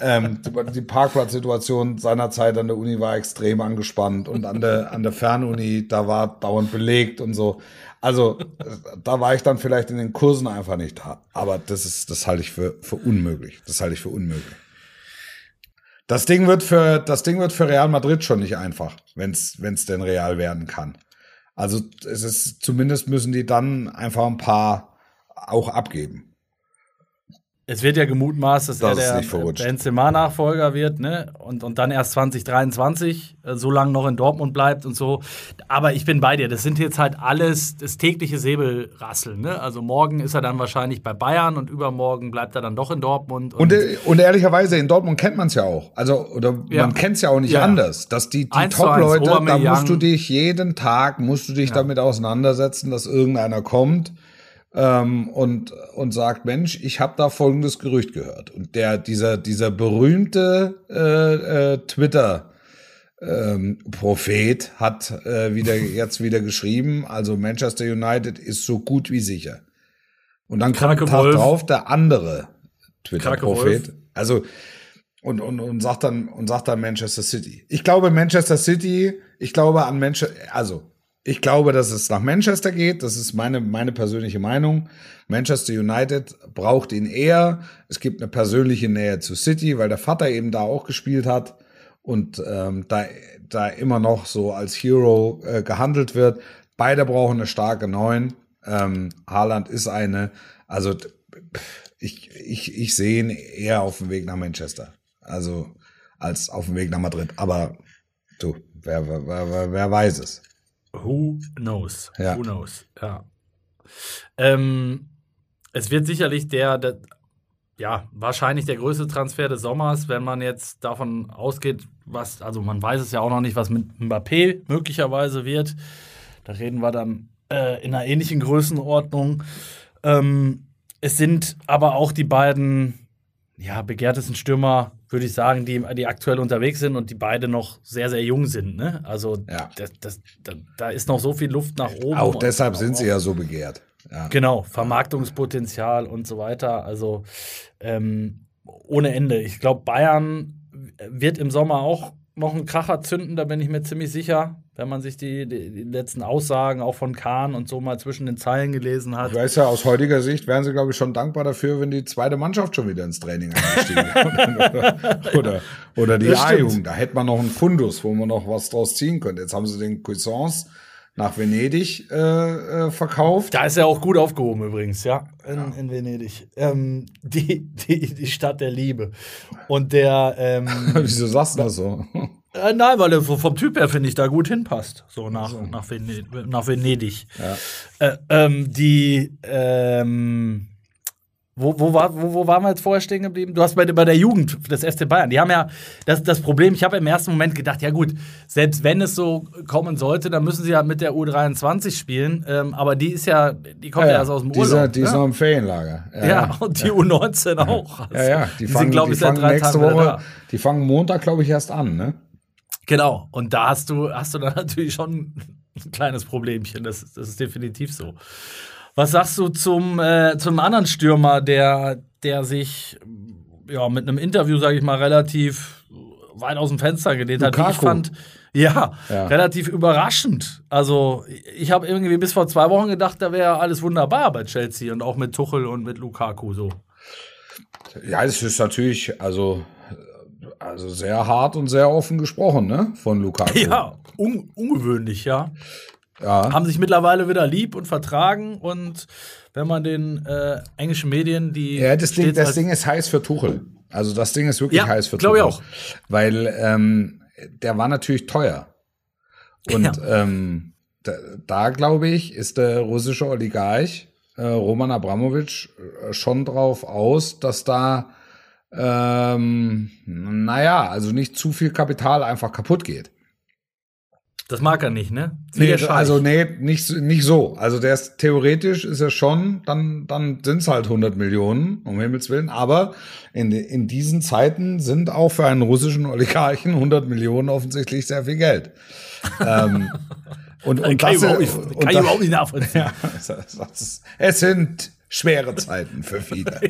Ähm, die Parkplatzsituation seinerzeit an der Uni war extrem angespannt und an der, an der Fernuni, da war dauernd belegt und so. Also da war ich dann vielleicht in den Kursen einfach nicht da. Aber das ist, das halte ich für, für unmöglich. Das halte ich für unmöglich. Das Ding wird für, das Ding wird für Real Madrid schon nicht einfach, wenn es denn real werden kann. Also es ist, zumindest müssen die dann einfach ein paar auch abgeben. Es wird ja gemutmaßt, dass das er der Benzema-Nachfolger wird, ne? Und, und dann erst 2023 äh, so lange noch in Dortmund bleibt und so. Aber ich bin bei dir. Das sind jetzt halt alles das tägliche Säbelrasseln, ne? Also morgen ist er dann wahrscheinlich bei Bayern und übermorgen bleibt er dann doch in Dortmund. Und, und, äh, und ehrlicherweise, in Dortmund kennt man es ja auch. Also, oder ja. man kennt es ja auch nicht ja. anders. Dass die, die Top-Leute, da musst du dich jeden Tag, musst du dich ja. damit auseinandersetzen, dass irgendeiner kommt ähm, und, und sagt, Mensch, ich habe da folgendes Gerücht gehört. Und der, dieser, dieser berühmte äh, äh, Twitter- ähm, Prophet hat äh, wieder *laughs* jetzt wieder geschrieben, also Manchester United ist so gut wie sicher. Und dann kam Tag drauf der andere Twitter-Prophet. Also und, und, und sagt dann und sagt dann Manchester City. Ich glaube Manchester City, ich glaube an Manchester, also ich glaube, dass es nach Manchester geht. Das ist meine, meine persönliche Meinung. Manchester United braucht ihn eher. Es gibt eine persönliche Nähe zu City, weil der Vater eben da auch gespielt hat und ähm, da, da immer noch so als Hero äh, gehandelt wird. Beide brauchen eine starke Neun. Ähm, Haaland ist eine. Also ich, ich, ich sehe ihn eher auf dem Weg nach Manchester. Also als auf dem Weg nach Madrid. Aber du, wer, wer, wer, wer weiß es. Who knows? Ja. Who knows? Ja. Ähm, es wird sicherlich der, der, ja, wahrscheinlich der größte Transfer des Sommers, wenn man jetzt davon ausgeht, was, also man weiß es ja auch noch nicht, was mit Mbappé möglicherweise wird. Da reden wir dann äh, in einer ähnlichen Größenordnung. Ähm, es sind aber auch die beiden ja, begehrtesten Stürmer, würde ich sagen, die, die aktuell unterwegs sind und die beide noch sehr, sehr jung sind. Ne? Also ja. das, das, da, da, ist noch so viel Luft nach oben. Auch deshalb sind sie ja so begehrt. Ja. Genau, Vermarktungspotenzial und so weiter. Also ähm, ohne Ende. Ich glaube, Bayern wird im Sommer auch noch einen Kracher zünden, da bin ich mir ziemlich sicher, wenn man sich die, die, die, letzten Aussagen auch von Kahn und so mal zwischen den Zeilen gelesen hat. Ich weiß ja, aus heutiger Sicht wären sie, glaube ich, schon dankbar dafür, wenn die zweite Mannschaft schon wieder ins Training eingestiegen oder, oder, oder die A-Jugend. Da hätte man noch einen Fundus, wo man noch was draus ziehen könnte. Jetzt haben sie den Cuisance nach Venedig äh, äh, verkauft. Da ist er auch gut aufgehoben übrigens, ja, in, ja. in Venedig. Ähm, die, die, die Stadt der Liebe. Und der. Ähm, *laughs* Wieso sagst du das so? Äh, nein, weil er vom Typ her, finde ich, da gut hinpasst. So nach, so. nach, Venedig, nach Venedig. Ja. Äh, ähm, die. Ähm, wo, wo, war, wo, wo waren wir jetzt vorher stehen geblieben? Du hast bei, bei der Jugend des FC Bayern. Die haben ja das, das Problem, ich habe im ersten Moment gedacht, ja gut, selbst wenn es so kommen sollte, dann müssen sie ja mit der U23 spielen. Ähm, aber die ist ja, die kommt ja, ja erst aus dem Urlaub. Die, ist, die ist noch im Ferienlager. Ja, ja und die U19 auch. Also, ja, ja, die, die fangen, sind, glaube ich, seit drei nächste Tagen Woche, Die fangen Montag, glaube ich, erst an, ne? Genau. Und da hast du, hast du dann *laughs* natürlich schon ein kleines Problemchen. Das, das ist definitiv so. Was sagst du zum, äh, zum anderen Stürmer, der, der sich ja, mit einem Interview, sage ich mal, relativ weit aus dem Fenster gelehnt hat, ich fand, ja, ja, relativ überraschend. Also, ich habe irgendwie bis vor zwei Wochen gedacht, da wäre alles wunderbar bei Chelsea und auch mit Tuchel und mit Lukaku so. Ja, es ist natürlich, also, also sehr hart und sehr offen gesprochen, ne, von Lukaku. Ja, un ungewöhnlich, ja ja. haben sich mittlerweile wieder lieb und vertragen und wenn man den äh, englischen Medien die ja das Ding das Ding ist heiß für Tuchel also das Ding ist wirklich ja, heiß für Tuchel ich auch weil ähm, der war natürlich teuer und ja. ähm, da, da glaube ich ist der russische Oligarch äh, Roman Abramowitsch äh, schon drauf aus dass da ähm, naja, also nicht zu viel Kapital einfach kaputt geht. Das mag er nicht, ne? Nee, also nee, nicht, nicht so. Also der ist theoretisch ist er schon, dann, dann sind es halt 100 Millionen, um Himmels Willen. Aber in, in diesen Zeiten sind auch für einen russischen Oligarchen 100 Millionen offensichtlich sehr viel Geld. ähm, *laughs* und, und kann das, ich nicht, kann und ich überhaupt nicht nachvollziehen. *laughs* Ja, es sind schwere Zeiten für *laughs* viele.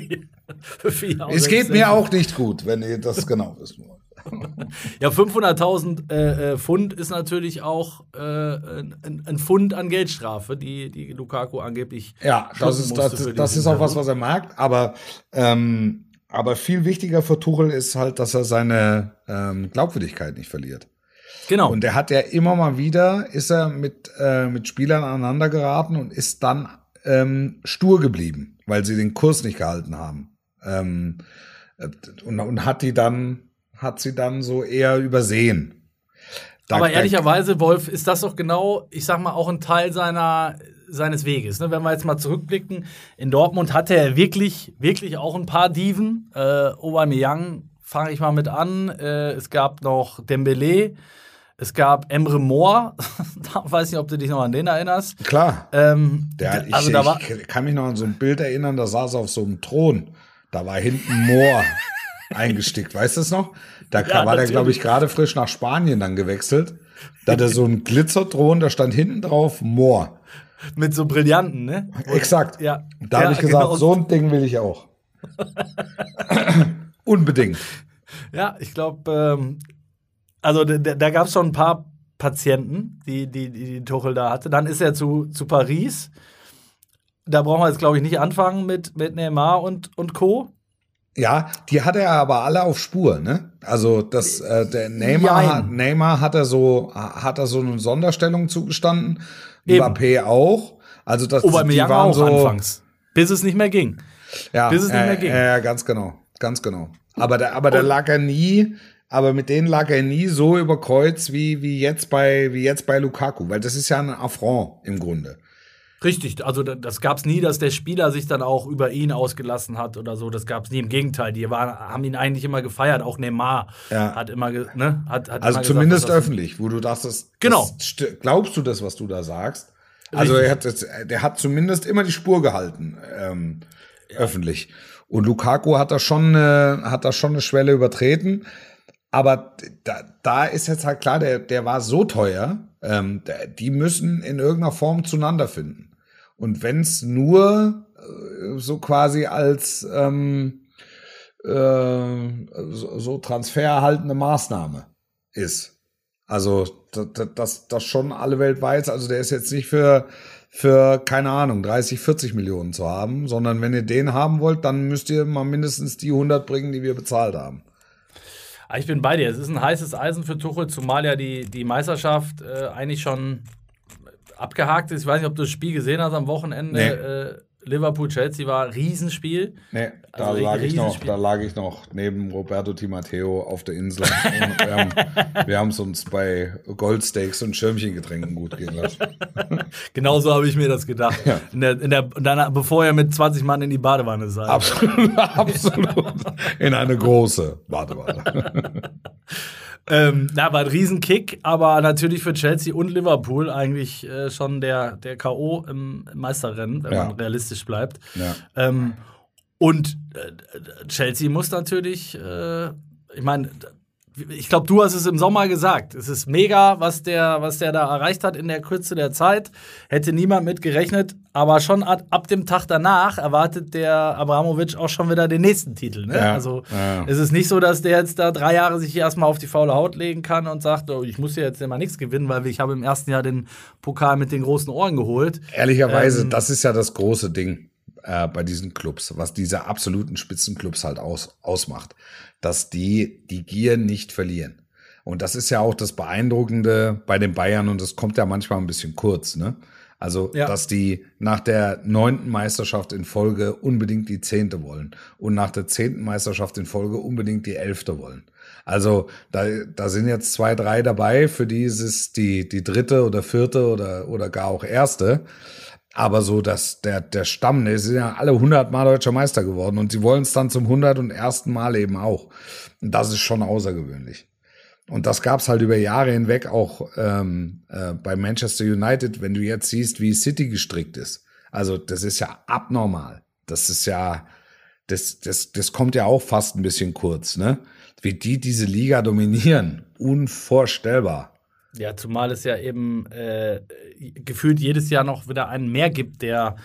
für viele es geht mir auch nicht gut, wenn ihr das genau wissen wollt. *laughs* ja, 500.000 äh, äh, Pfund ist natürlich auch äh, ein, ein, Pfund an Geldstrafe, die, die Lukaku angeblich. Ja, das ist, das, das ist auch was, was er mag. Aber, ähm, aber viel wichtiger für Tuchel ist halt, dass er seine ähm, Glaubwürdigkeit nicht verliert. Genau. Und er hat ja immer mal wieder, ist er mit, äh, mit Spielern aneinander geraten und ist dann ähm, stur geblieben, weil sie den Kurs nicht gehalten haben. Ähm, und, und hat die dann, hat sie dann so eher übersehen. Da, Aber ehrlicherweise, Wolf, ist das doch genau, ich sag mal, auch ein Teil seiner, seines Weges. Ne? Wenn wir jetzt mal zurückblicken, in Dortmund hatte er wirklich, wirklich auch ein paar Diven. Äh, Aubameyang fange ich mal mit an. Äh, es gab noch Dembele. Es gab Emre Moore, *laughs* da weiß nicht, ob du dich noch an den erinnerst. Klar. Ähm, der, ich, also da war, ich kann mich noch an so ein Bild erinnern, da saß er auf so einem Thron. Da war hinten Moore *laughs* eingestickt, weißt du es noch? Da ja, war der, glaube ich, gerade frisch nach Spanien dann gewechselt. Da hatte so ein Glitzerthron, da stand hinten drauf Moore. Mit so Brillanten, ne? Exakt. Ja. Da ja, habe ich gesagt, genau. so ein Ding will ich auch. *laughs* Unbedingt. Ja, ich glaube, ähm, also da, da gab es schon ein paar Patienten, die, die, die, die Tuchel da hatte. Dann ist er zu, zu Paris. Da brauchen wir jetzt, glaube ich, nicht anfangen mit, mit Neymar und, und Co. Ja, die hat er aber alle auf Spur, ne? Also das äh, der Neymar, hat, Neymar hat er so hat er so eine Sonderstellung zugestanden, Eben. Mbappé auch. Also das die waren auch so anfangs, bis es nicht mehr ging. Ja, bis es nicht äh, mehr ging. Ja, äh, ganz genau, ganz genau. Aber der aber der lag er nie aber mit denen lag er nie so über Kreuz wie, wie, jetzt bei, wie jetzt bei Lukaku, weil das ist ja ein Affront im Grunde. Richtig, also das gab es nie, dass der Spieler sich dann auch über ihn ausgelassen hat oder so. Das gab es nie. Im Gegenteil, die waren, haben ihn eigentlich immer gefeiert. Auch Neymar ja. hat immer, ne, hat, hat also immer zumindest gesagt, öffentlich, wo du dachtest, genau. Das, glaubst du das, was du da sagst? Also er hat, der hat zumindest immer die Spur gehalten ähm, ja. öffentlich. Und Lukaku hat da schon, äh, hat da schon eine Schwelle übertreten. Aber da, da ist jetzt halt klar, der, der war so teuer, ähm, die müssen in irgendeiner Form zueinander finden. Und wenn es nur äh, so quasi als ähm, äh, so, transfererhaltende Maßnahme ist. Also dass das schon alle Welt weiß. Also der ist jetzt nicht für für keine Ahnung 30, 40 Millionen zu haben, sondern wenn ihr den haben wollt, dann müsst ihr mal mindestens die 100 bringen, die wir bezahlt haben. Ah, ich bin bei dir. Es ist ein heißes Eisen für Tuchel, zumal ja die, die Meisterschaft äh, eigentlich schon abgehakt ist. Ich weiß nicht, ob du das Spiel gesehen hast am Wochenende. Nee. Äh, Liverpool-Chelsea war Riesenspiel. Nee, da, also lag ich noch, da lag ich noch neben Roberto Di Matteo auf der Insel. *laughs* wir haben es uns bei Goldsteaks und Schirmchengetränken gut gehen lassen. *laughs* Genauso habe ich mir das gedacht. Ja. In der, in der, dann, bevor er mit 20 Mann in die Badewanne sei. Absolut, *laughs* absolut. In eine große Badewanne. Ähm, na, war ein Riesenkick, aber natürlich für Chelsea und Liverpool eigentlich äh, schon der, der K.O. im Meisterrennen, wenn ja. man realistisch bleibt. Ja. Ähm, und äh, Chelsea muss natürlich, äh, ich meine, ich glaube, du hast es im Sommer gesagt. Es ist mega, was der, was der da erreicht hat in der Kürze der Zeit. Hätte niemand mit gerechnet. Aber schon ab, ab dem Tag danach erwartet der Abramovic auch schon wieder den nächsten Titel. Ne? Ja, also ja. es ist nicht so, dass der jetzt da drei Jahre sich erstmal auf die faule Haut legen kann und sagt, oh, ich muss ja jetzt immer nichts gewinnen, weil ich habe im ersten Jahr den Pokal mit den großen Ohren geholt. Ehrlicherweise, ähm, das ist ja das große Ding äh, bei diesen Clubs, was diese absoluten Spitzenclubs halt aus, ausmacht dass die die Gier nicht verlieren. Und das ist ja auch das Beeindruckende bei den Bayern und das kommt ja manchmal ein bisschen kurz, ne? Also, ja. dass die nach der neunten Meisterschaft in Folge unbedingt die zehnte wollen und nach der zehnten Meisterschaft in Folge unbedingt die elfte wollen. Also, da, da sind jetzt zwei, drei dabei, für die ist es die, die dritte oder vierte oder, oder gar auch erste. Aber so, dass der, der Stamm, die sind ja alle hundertmal deutscher Meister geworden und sie wollen es dann zum hundert und ersten Mal eben auch. Und das ist schon außergewöhnlich. Und das gab's halt über Jahre hinweg auch ähm, äh, bei Manchester United, wenn du jetzt siehst, wie City gestrickt ist. Also das ist ja abnormal. Das ist ja, das, das, das kommt ja auch fast ein bisschen kurz, ne? Wie die diese Liga dominieren. Unvorstellbar. Ja, zumal es ja eben äh, gefühlt jedes Jahr noch wieder einen mehr gibt, der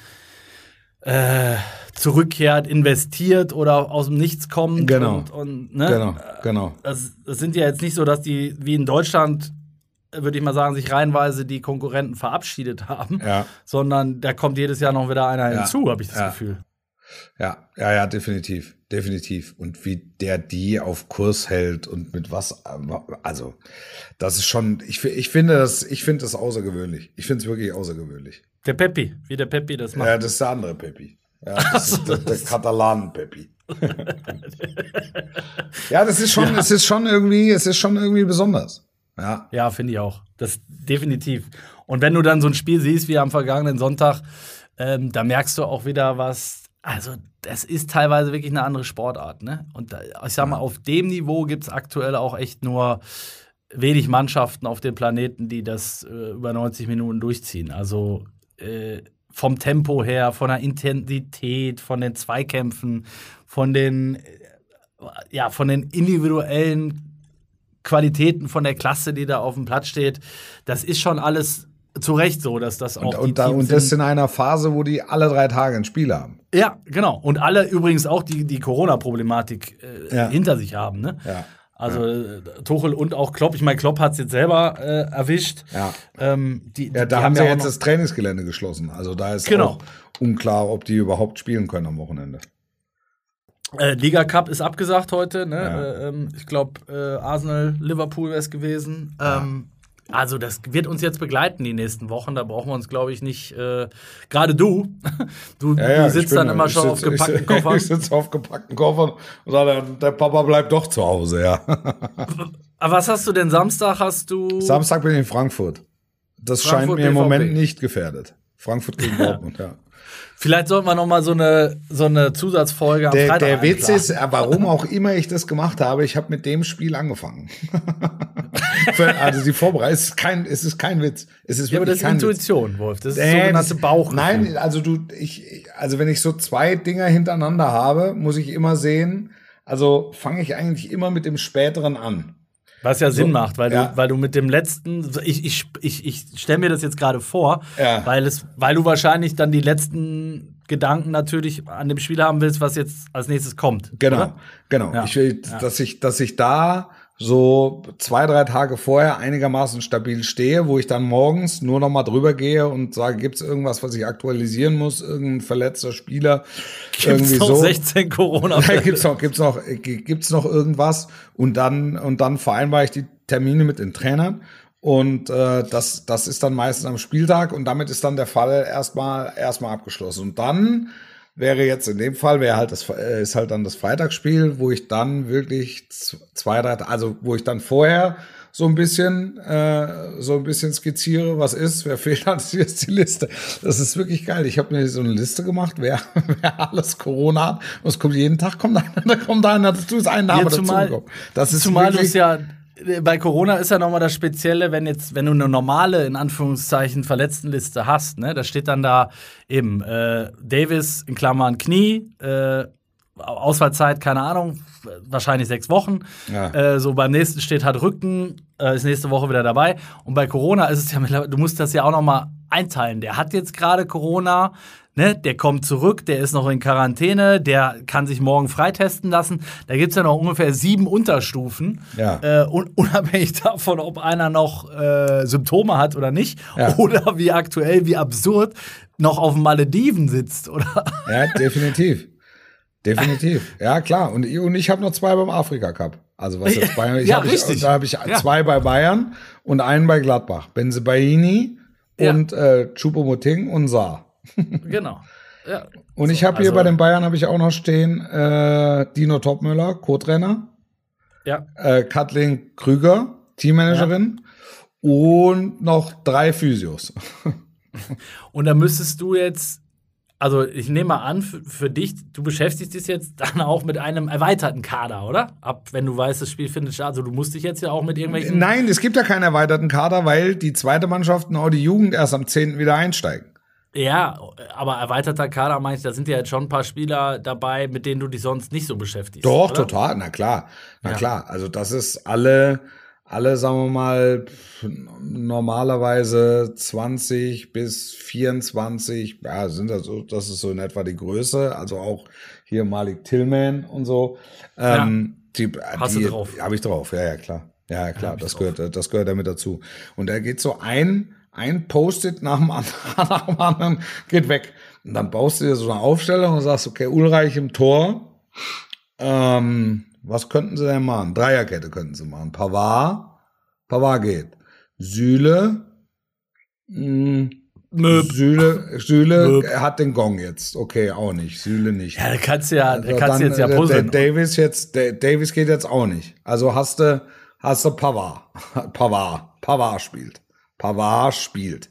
äh, zurückkehrt, investiert oder aus dem Nichts kommt. Genau. Und, und, ne? Genau, genau. Das, das sind ja jetzt nicht so, dass die wie in Deutschland würde ich mal sagen, sich reihenweise die Konkurrenten verabschiedet haben, ja. sondern da kommt jedes Jahr noch wieder einer ja. hinzu, habe ich das ja. Gefühl. Ja, ja, ja, definitiv, definitiv. Und wie der die auf Kurs hält und mit was, also, das ist schon, ich, ich finde das, ich finde das außergewöhnlich. Ich finde es wirklich außergewöhnlich. Der Peppi, wie der Peppi das macht. Ja, das ist der andere Peppi. Ja, das ist der, der Katalanen-Peppi. *laughs* ja, das ist schon, ja. es ist schon irgendwie, es ist schon irgendwie besonders. Ja, ja finde ich auch. Das definitiv. Und wenn du dann so ein Spiel siehst wie am vergangenen Sonntag, ähm, da merkst du auch wieder was. Also, das ist teilweise wirklich eine andere Sportart, ne? Und da, ich sag mal, auf dem Niveau gibt es aktuell auch echt nur wenig Mannschaften auf dem Planeten, die das äh, über 90 Minuten durchziehen. Also äh, vom Tempo her, von der Intensität, von den Zweikämpfen, von den, äh, ja, von den individuellen Qualitäten von der Klasse, die da auf dem Platz steht. Das ist schon alles zu Recht so, dass das auch. Und, und, da, und das in einer Phase, wo die alle drei Tage ein Spiel haben. Ja, genau. Und alle übrigens auch die, die Corona-Problematik äh, ja. hinter sich haben. Ne? Ja. Also ja. Tuchel und auch Klopp. Ich meine, Klopp hat es jetzt selber äh, erwischt. Ja. Ähm, die, ja, da die haben sie ja jetzt das Trainingsgelände geschlossen. Also da ist genau. auch unklar, ob die überhaupt spielen können am Wochenende. Äh, Liga Cup ist abgesagt heute. Ne? Ja. Äh, ähm, ich glaube, äh, Arsenal, Liverpool wäre es gewesen. Ähm, also das wird uns jetzt begleiten die nächsten Wochen. Da brauchen wir uns, glaube ich, nicht. Äh, Gerade du, *laughs* du, ja, ja, du sitzt dann immer schon *laughs* sitz, auf gepackten Koffern. Ich sitze auf gepackten Koffern und sage, der Papa bleibt doch zu Hause, ja. *laughs* Aber was hast du denn Samstag? Hast du? Samstag bin ich in Frankfurt. Das Frankfurt scheint mir im Moment nicht gefährdet. Frankfurt gegen Dortmund, ja. Vielleicht sollten wir noch mal so eine, so eine Zusatzfolge am der, Freitag Der Witz ist, warum auch immer ich das gemacht habe, ich habe mit dem Spiel angefangen. *laughs* also die Vorbereitung, es ist kein, es ist kein Witz. Es ist ja, aber das ist Intuition, Witz. Wolf. Das ist äh, sogenannte Bauch. Nein, also du, ich, also wenn ich so zwei Dinger hintereinander habe, muss ich immer sehen, also fange ich eigentlich immer mit dem späteren an. Was ja so, Sinn macht, weil, ja. du, weil du mit dem letzten, ich, ich, ich, ich stelle mir das jetzt gerade vor, ja. weil, es, weil du wahrscheinlich dann die letzten Gedanken natürlich an dem Spiel haben willst, was jetzt als nächstes kommt. Genau, oder? genau. Ja. Ich will, dass ich, dass ich da so zwei, drei Tage vorher einigermaßen stabil stehe, wo ich dann morgens nur noch mal drüber gehe und sage, gibt es irgendwas, was ich aktualisieren muss, irgendein verletzter Spieler, gibt's irgendwie noch so. 16 Corona. Ja, gibt's noch, gibt's noch, gibt's noch irgendwas und dann und dann vereinbare ich die Termine mit den Trainern und äh, das das ist dann meistens am Spieltag und damit ist dann der Fall erstmal erstmal abgeschlossen und dann wäre jetzt in dem Fall, wäre halt das, äh, ist halt dann das Freitagsspiel, wo ich dann wirklich zwei, drei, also wo ich dann vorher so ein bisschen, äh, so ein bisschen skizziere, was ist, wer *laughs* fehlt, hat hier ist die Liste. Das ist wirklich geil. Ich habe mir so eine Liste gemacht, wer, *laughs* wer alles Corona hat. Und es kommt jeden Tag, kommt einer, *laughs* da kommt einer, das ist ein Name ja, zumal, dazu. Das ist zumal wirklich, ja bei Corona ist ja nochmal das Spezielle, wenn jetzt, wenn du eine normale, in Anführungszeichen, Verletztenliste hast, ne, da steht dann da eben äh, Davis in Klammern Knie, äh, Ausfallzeit, keine Ahnung, wahrscheinlich sechs Wochen. Ja. Äh, so beim nächsten steht halt Rücken, äh, ist nächste Woche wieder dabei. Und bei Corona ist es ja, du musst das ja auch nochmal einteilen. Der hat jetzt gerade Corona, Ne, der kommt zurück, der ist noch in Quarantäne, der kann sich morgen freitesten lassen. Da gibt es ja noch ungefähr sieben Unterstufen. Ja. Äh, un unabhängig *laughs* davon, ob einer noch äh, Symptome hat oder nicht. Ja. Oder wie aktuell, wie absurd, noch auf Malediven sitzt, oder? Ja, definitiv. Definitiv. Ja, klar. Und, und ich habe noch zwei beim Afrika Cup. Also was *laughs* jetzt Bayern. Ich ja, hab richtig. Ich, da habe ich ja. zwei bei Bayern und einen bei Gladbach. Benzebaini ja. und äh, Chupomoting und Saar. Genau. Ja. Und ich habe hier also, bei den Bayern habe ich auch noch stehen äh, Dino Topmüller, Co-Trainer. Ja. Äh, Kathleen Krüger, Teammanagerin. Ja. Und noch drei Physios. *laughs* und da müsstest du jetzt, also ich nehme mal an, für, für, dich, du beschäftigst dich jetzt dann auch mit einem erweiterten Kader, oder? Ab, wenn du weißt, das Spiel findet statt. Also du musst dich jetzt ja auch mit irgendwelchen. Nein, es gibt ja keinen erweiterten Kader, weil die zweite Mannschaft und auch die Jugend erst am 10. wieder einsteigen. Ja, aber erweiterter Kader meinst da sind ja jetzt schon ein paar Spieler dabei, mit denen du dich sonst nicht so beschäftigst. Doch, oder? total, na klar. Na ja. klar. Also das ist alle, alle, sagen wir mal, normalerweise 20 bis 24, ja, sind das so, das ist so in etwa die Größe. Also auch hier Malik Tillman und so. Ähm, ja. die, Hast die, du drauf? Habe ich drauf, ja, ja, klar. Ja, klar, ja, das gehört, das gehört damit dazu. Und er geht so ein, ein Post-it nach dem anderen, *laughs* nach dem anderen geht weg. Und dann baust du dir so eine Aufstellung und sagst, okay, Ulreich im Tor. Ähm, was könnten sie denn machen? Dreierkette könnten sie machen. Pavard, Pavard geht. Sühle, mh, hm, Möb. Süle, Süle Möb. hat den Gong jetzt. Okay, auch nicht. Süle nicht. Ja, da kannst du ja, also da kannst dann, jetzt ja äh, puzzeln. Der Davis jetzt, der Davis geht jetzt auch nicht. Also hast du, hast du Pavard. *laughs* Pavard. Pavard spielt. Pavard spielt.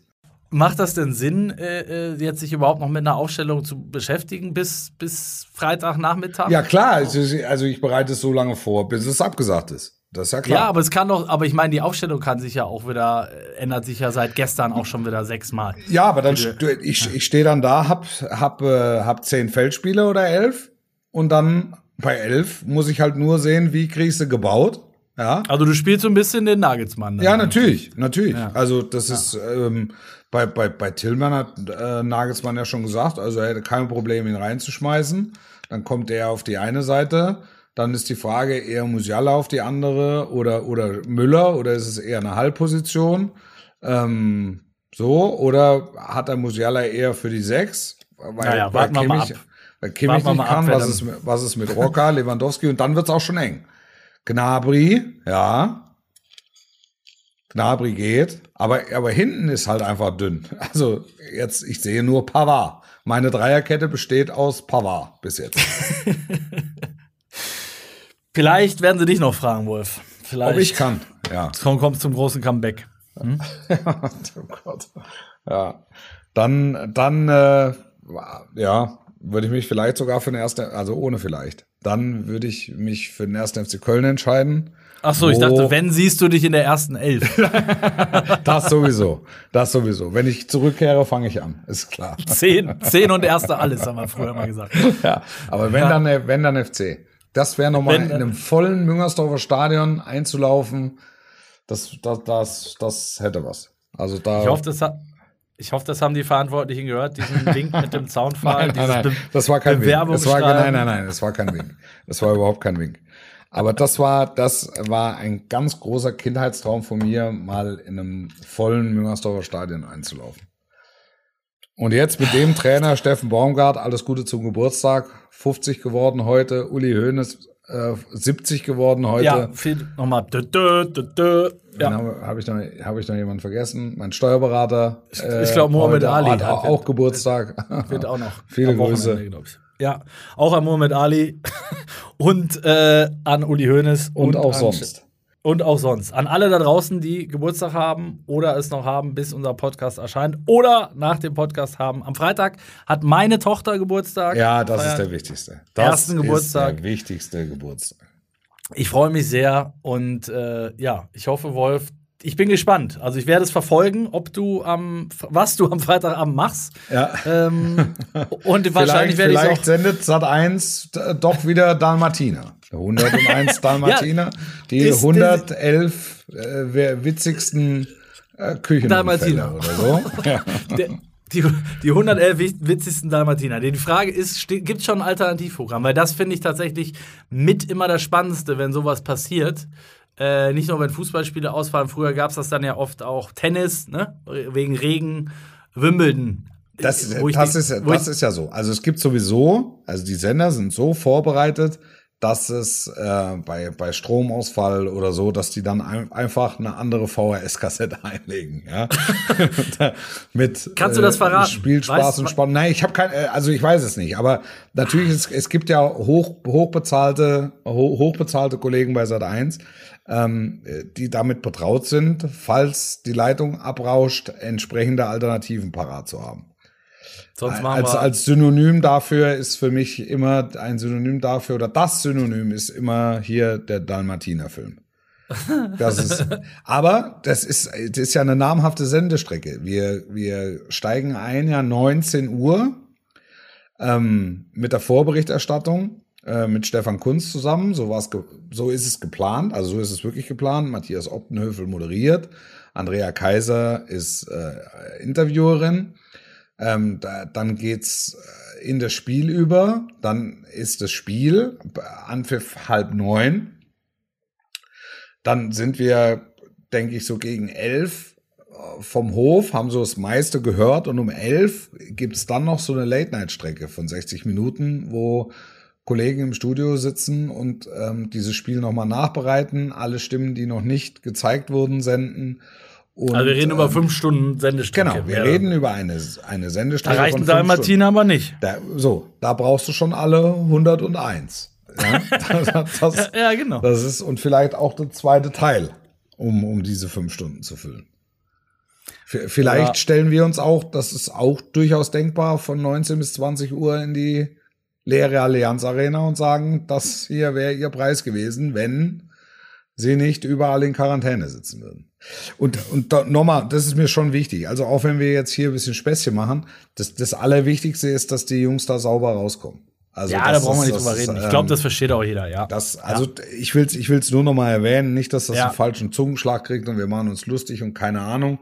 Macht das denn Sinn, äh, äh, jetzt sich überhaupt noch mit einer Aufstellung zu beschäftigen bis, bis Freitagnachmittag? Ja, klar. Also, ich bereite es so lange vor, bis es abgesagt ist. Das ist ja klar. Ja, aber es kann doch, aber ich meine, die Aufstellung kann sich ja auch wieder, äh, ändert sich ja seit gestern auch schon wieder sechsmal. Ja, aber dann, ich, ich stehe dann da, hab, hab, äh, hab zehn Feldspiele oder elf und dann bei elf muss ich halt nur sehen, wie kriegst du gebaut. Ja. Also du spielst so ein bisschen den Nagelsmann. Ja, natürlich, natürlich. Ja. Also das ja. ist ähm, bei, bei, bei Tillmann hat äh, Nagelsmann ja schon gesagt, also er hätte kein Problem, ihn reinzuschmeißen. Dann kommt er auf die eine Seite dann ist die Frage eher Musiala auf die andere oder, oder Müller oder ist es eher eine Halbposition? Ähm, so, oder hat er Musiala eher für die Sechs? Weil, naja, weil Kimmich, weil Kimmich nicht kann, ab, was ist, was ist mit Rocker, Lewandowski und dann wird's auch schon eng. Gnabry, ja. Gnabry geht, aber, aber hinten ist halt einfach dünn. *laughs* Also jetzt, ich sehe nur Pavard. Meine Dreierkette besteht aus Pavard bis jetzt. *laughs* Vielleicht werden sie dich noch fragen, Wolf. Vielleicht. Ob ich kann, ja. Kommt, kommt zum großen Comeback. Hm? *laughs* oh Gott. Ja. Dann, dann, äh, ja, würde ich mich vielleicht sogar für den ersten, also ohne vielleicht. Dann würde ich mich für den ersten FC Köln entscheiden. Ach so, ich dachte, wenn siehst du dich in der ersten Elf. *laughs* das sowieso, das sowieso. Wenn ich zurückkehre, fange ich an, ist klar. Zehn, zehn und erste alles, haben wir früher mal gesagt. Ja, aber wenn ja. dann, wenn dann FC. Das wäre nochmal in einem vollen Müngersdorfer Stadion einzulaufen. Das, das, das, das hätte was. Also da. Ich hoffe, das hat, ich hoffe, das haben die Verantwortlichen gehört, diesen Link mit dem *laughs* Zaunpfahl. nein, nein, nein, das war kein Wink. Das war, nein, nein, nein, das war kein Wink. Das war überhaupt kein Wink. Aber das war, das war ein ganz großer Kindheitstraum von mir, mal in einem vollen Müngersdorfer Stadion einzulaufen. Und jetzt mit dem Trainer Steffen Baumgart, alles Gute zum Geburtstag. 50 geworden heute, Uli Hoeneß äh, 70 geworden heute. Ja, viel, nochmal. Dö, dö, dö, dö. Ja. Habe ich, noch, hab ich noch jemanden vergessen? Mein Steuerberater. Äh, ich glaube, Mohamed Ali hat, auch, auch Geburtstag. Wird auch noch. *laughs* Viele Grüße. Ja, auch an Mohamed Ali *laughs* und äh, an Uli Hoeneß. Und, und auch sonst. Und auch sonst. An alle da draußen, die Geburtstag haben oder es noch haben, bis unser Podcast erscheint oder nach dem Podcast haben. Am Freitag hat meine Tochter Geburtstag. Ja, das ist der wichtigste. Das ersten Geburtstag. ist der wichtigste Geburtstag. Ich freue mich sehr und äh, ja, ich hoffe, Wolf, ich bin gespannt. Also ich werde es verfolgen, ob du am was du am Freitagabend machst. Ja. Ähm, und wahrscheinlich werde ich Vielleicht sendet Sat 1 doch wieder Dalmatiner. 101 *laughs* Dalmatiner, ja, die ist, 111 äh, witzigsten äh, Küchenunfälle oder so. *laughs* ja. die, die 111 witzigsten Dalmatiner. Die Frage ist, gibt es schon ein Alternativprogramm? Weil das finde ich tatsächlich mit immer das Spannendste, wenn sowas passiert. Äh, nicht nur, wenn Fußballspiele ausfallen. Früher gab es das dann ja oft auch Tennis, ne? wegen Regen, Wimbledon. Das, das, ist, das ist ja so. Also es gibt sowieso, also die Sender sind so vorbereitet, dass es äh, bei, bei Stromausfall oder so, dass die dann ein, einfach eine andere VHS-Kassette *laughs* einlegen. Ja? *laughs* Mit Kannst du das äh, verraten? Spielspaß weißt, und Spannung. Nein, ich habe kein, äh, also ich weiß es nicht, aber natürlich, es, es gibt ja hoch, hochbezahlte, hoch, hochbezahlte Kollegen bei Sat 1, ähm, die damit betraut sind, falls die Leitung abrauscht, entsprechende Alternativen parat zu haben. Sonst machen als, wir als Synonym dafür ist für mich immer ein Synonym dafür oder das Synonym ist immer hier der Dalmatiner-Film. *laughs* Das ist, aber das ist, das ist ja eine namhafte Sendestrecke. Wir, wir steigen ein, ja 19 Uhr ähm, mit der Vorberichterstattung äh, mit Stefan Kunz zusammen. So, war's so ist es geplant, also so ist es wirklich geplant. Matthias Optenhöfel moderiert. Andrea Kaiser ist äh, Interviewerin. Ähm, da, dann geht's äh, in das Spiel über. Dann ist das Spiel Anpfiff halb neun. Dann sind wir, denke ich, so gegen elf äh, vom Hof, haben so das meiste gehört und um elf gibt's dann noch so eine Late-Night-Strecke von 60 Minuten, wo Kollegen im Studio sitzen und ähm, dieses Spiel nochmal nachbereiten, alle Stimmen, die noch nicht gezeigt wurden, senden Und, also wir reden ähm, über fünf Stunden Sendestrecke. Genau, wir reden über eine, eine Sendestrecke. Da reichen da Martina aber nicht. Da, so, da brauchst du schon alle 101. Ja, *laughs* das, das, ja, genau. Das ist, und vielleicht auch der zweite Teil, um, um diese fünf Stunden zu füllen. Vielleicht ja. stellen wir uns auch, das ist auch durchaus denkbar, von 19 bis 20 Uhr in die leere Allianz Arena und sagen, das hier wäre ihr Preis gewesen, wenn sie nicht überall in Quarantäne sitzen würden. Und, und da, nochmal, das ist mir schon wichtig. Also auch wenn wir jetzt hier ein bisschen Späßchen machen, das, das Allerwichtigste ist, dass die Jungs da sauber rauskommen. Also ja, da brauchen wir nicht drüber reden. Ich glaube, ähm, das versteht auch jeder, ja. Das, also ja. ich will es ich will's nur noch mal erwähnen, nicht, dass das ja. einen falschen Zungenschlag kriegt und wir machen uns lustig und keine Ahnung.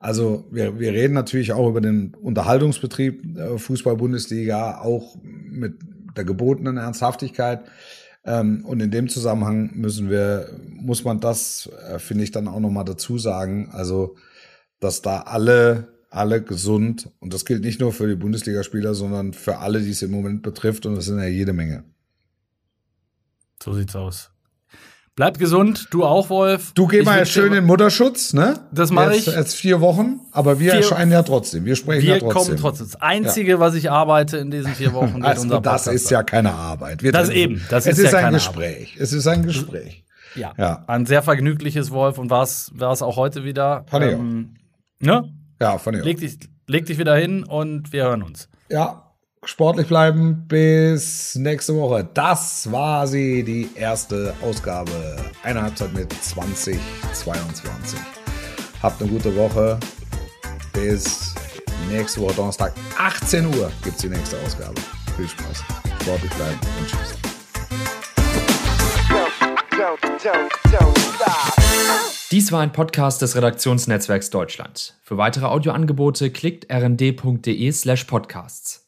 Also wir, wir reden natürlich auch über den Unterhaltungsbetrieb äh, Fußball-Bundesliga, auch mit der gebotenen Ernsthaftigkeit. Ähm, und in dem Zusammenhang müssen wir, muss man das, äh, finde ich, dann auch nochmal dazu sagen. Also, dass da alle, alle gesund, und das gilt nicht nur für die Bundesligaspieler, sondern für alle, die es im Moment betrifft, und das sind ja jede Menge. So sieht's aus. Bleib gesund, du auch, Wolf. Du geh mal schön in Mutterschutz, ne? Das mache ich. Jetzt vier Wochen, aber wir vier, erscheinen ja trotzdem. Wir sprechen wir ja trotzdem. Wir kommen trotzdem. Das Einzige, ja. was ich arbeite in diesen vier Wochen, also, unser das ist ja keine Arbeit. Wir das eben. Das es ist, ist ja ein Gespräch. Arbeit. Es ist ein Gespräch. Ja. ja. Ein sehr vergnügliches Wolf und war es auch heute wieder. Fand ähm, ne? Ja, von dir. Leg dich, leg dich wieder hin und wir hören uns. Ja, sportlich bleiben. Bis nächste Woche. Das war sie, die erste Ausgabe. Eine Halbzeit mit 2022. Habt eine gute Woche. Bis nächste Woche Donnerstag, 18 Uhr, gibt es die nächste Ausgabe. Viel Spaß. Sportlich bleiben und tschüss. Dies war ein Podcast des Redaktionsnetzwerks Deutschland. Für weitere Audioangebote klickt rnd.de slash podcasts.